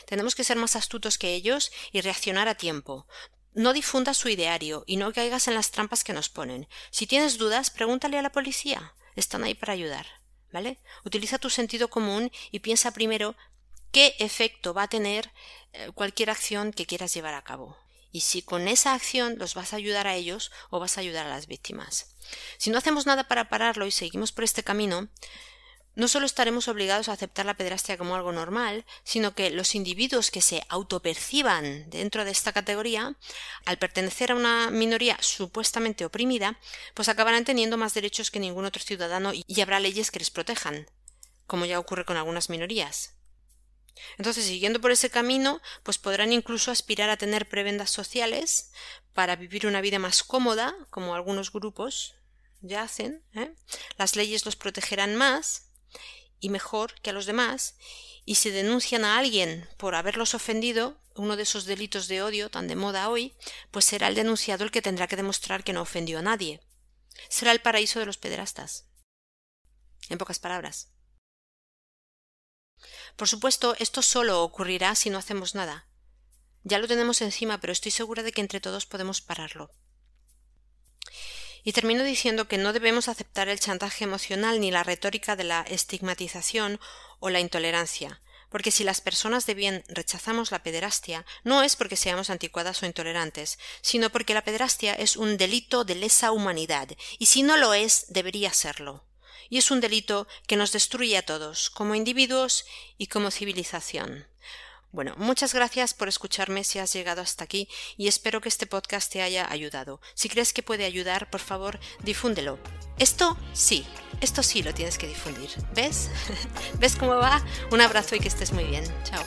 Tenemos que ser más astutos que ellos y reaccionar a tiempo. No difundas su ideario y no caigas en las trampas que nos ponen. Si tienes dudas, pregúntale a la policía. Están ahí para ayudar. ¿Vale? Utiliza tu sentido común y piensa primero qué efecto va a tener eh, cualquier acción que quieras llevar a cabo y si con esa acción los vas a ayudar a ellos o vas a ayudar a las víctimas. Si no hacemos nada para pararlo y seguimos por este camino, no solo estaremos obligados a aceptar la pedrastia como algo normal, sino que los individuos que se autoperciban dentro de esta categoría, al pertenecer a una minoría supuestamente oprimida, pues acabarán teniendo más derechos que ningún otro ciudadano y habrá leyes que les protejan, como ya ocurre con algunas minorías. Entonces, siguiendo por ese camino, pues podrán incluso aspirar a tener prebendas sociales para vivir una vida más cómoda, como algunos grupos ya hacen. ¿eh? Las leyes los protegerán más y mejor que a los demás, y si denuncian a alguien por haberlos ofendido, uno de esos delitos de odio tan de moda hoy, pues será el denunciado el que tendrá que demostrar que no ofendió a nadie. Será el paraíso de los pederastas. En pocas palabras. Por supuesto, esto solo ocurrirá si no hacemos nada. Ya lo tenemos encima, pero estoy segura de que entre todos podemos pararlo. Y termino diciendo que no debemos aceptar el chantaje emocional ni la retórica de la estigmatización o la intolerancia, porque si las personas de bien rechazamos la pederastia, no es porque seamos anticuadas o intolerantes, sino porque la pederastia es un delito de lesa humanidad, y si no lo es, debería serlo. Y es un delito que nos destruye a todos, como individuos y como civilización. Bueno, muchas gracias por escucharme si has llegado hasta aquí y espero que este podcast te haya ayudado. Si crees que puede ayudar, por favor, difúndelo. Esto sí, esto sí lo tienes que difundir. ¿Ves? ¿Ves cómo va? Un abrazo y que estés muy bien. Chao.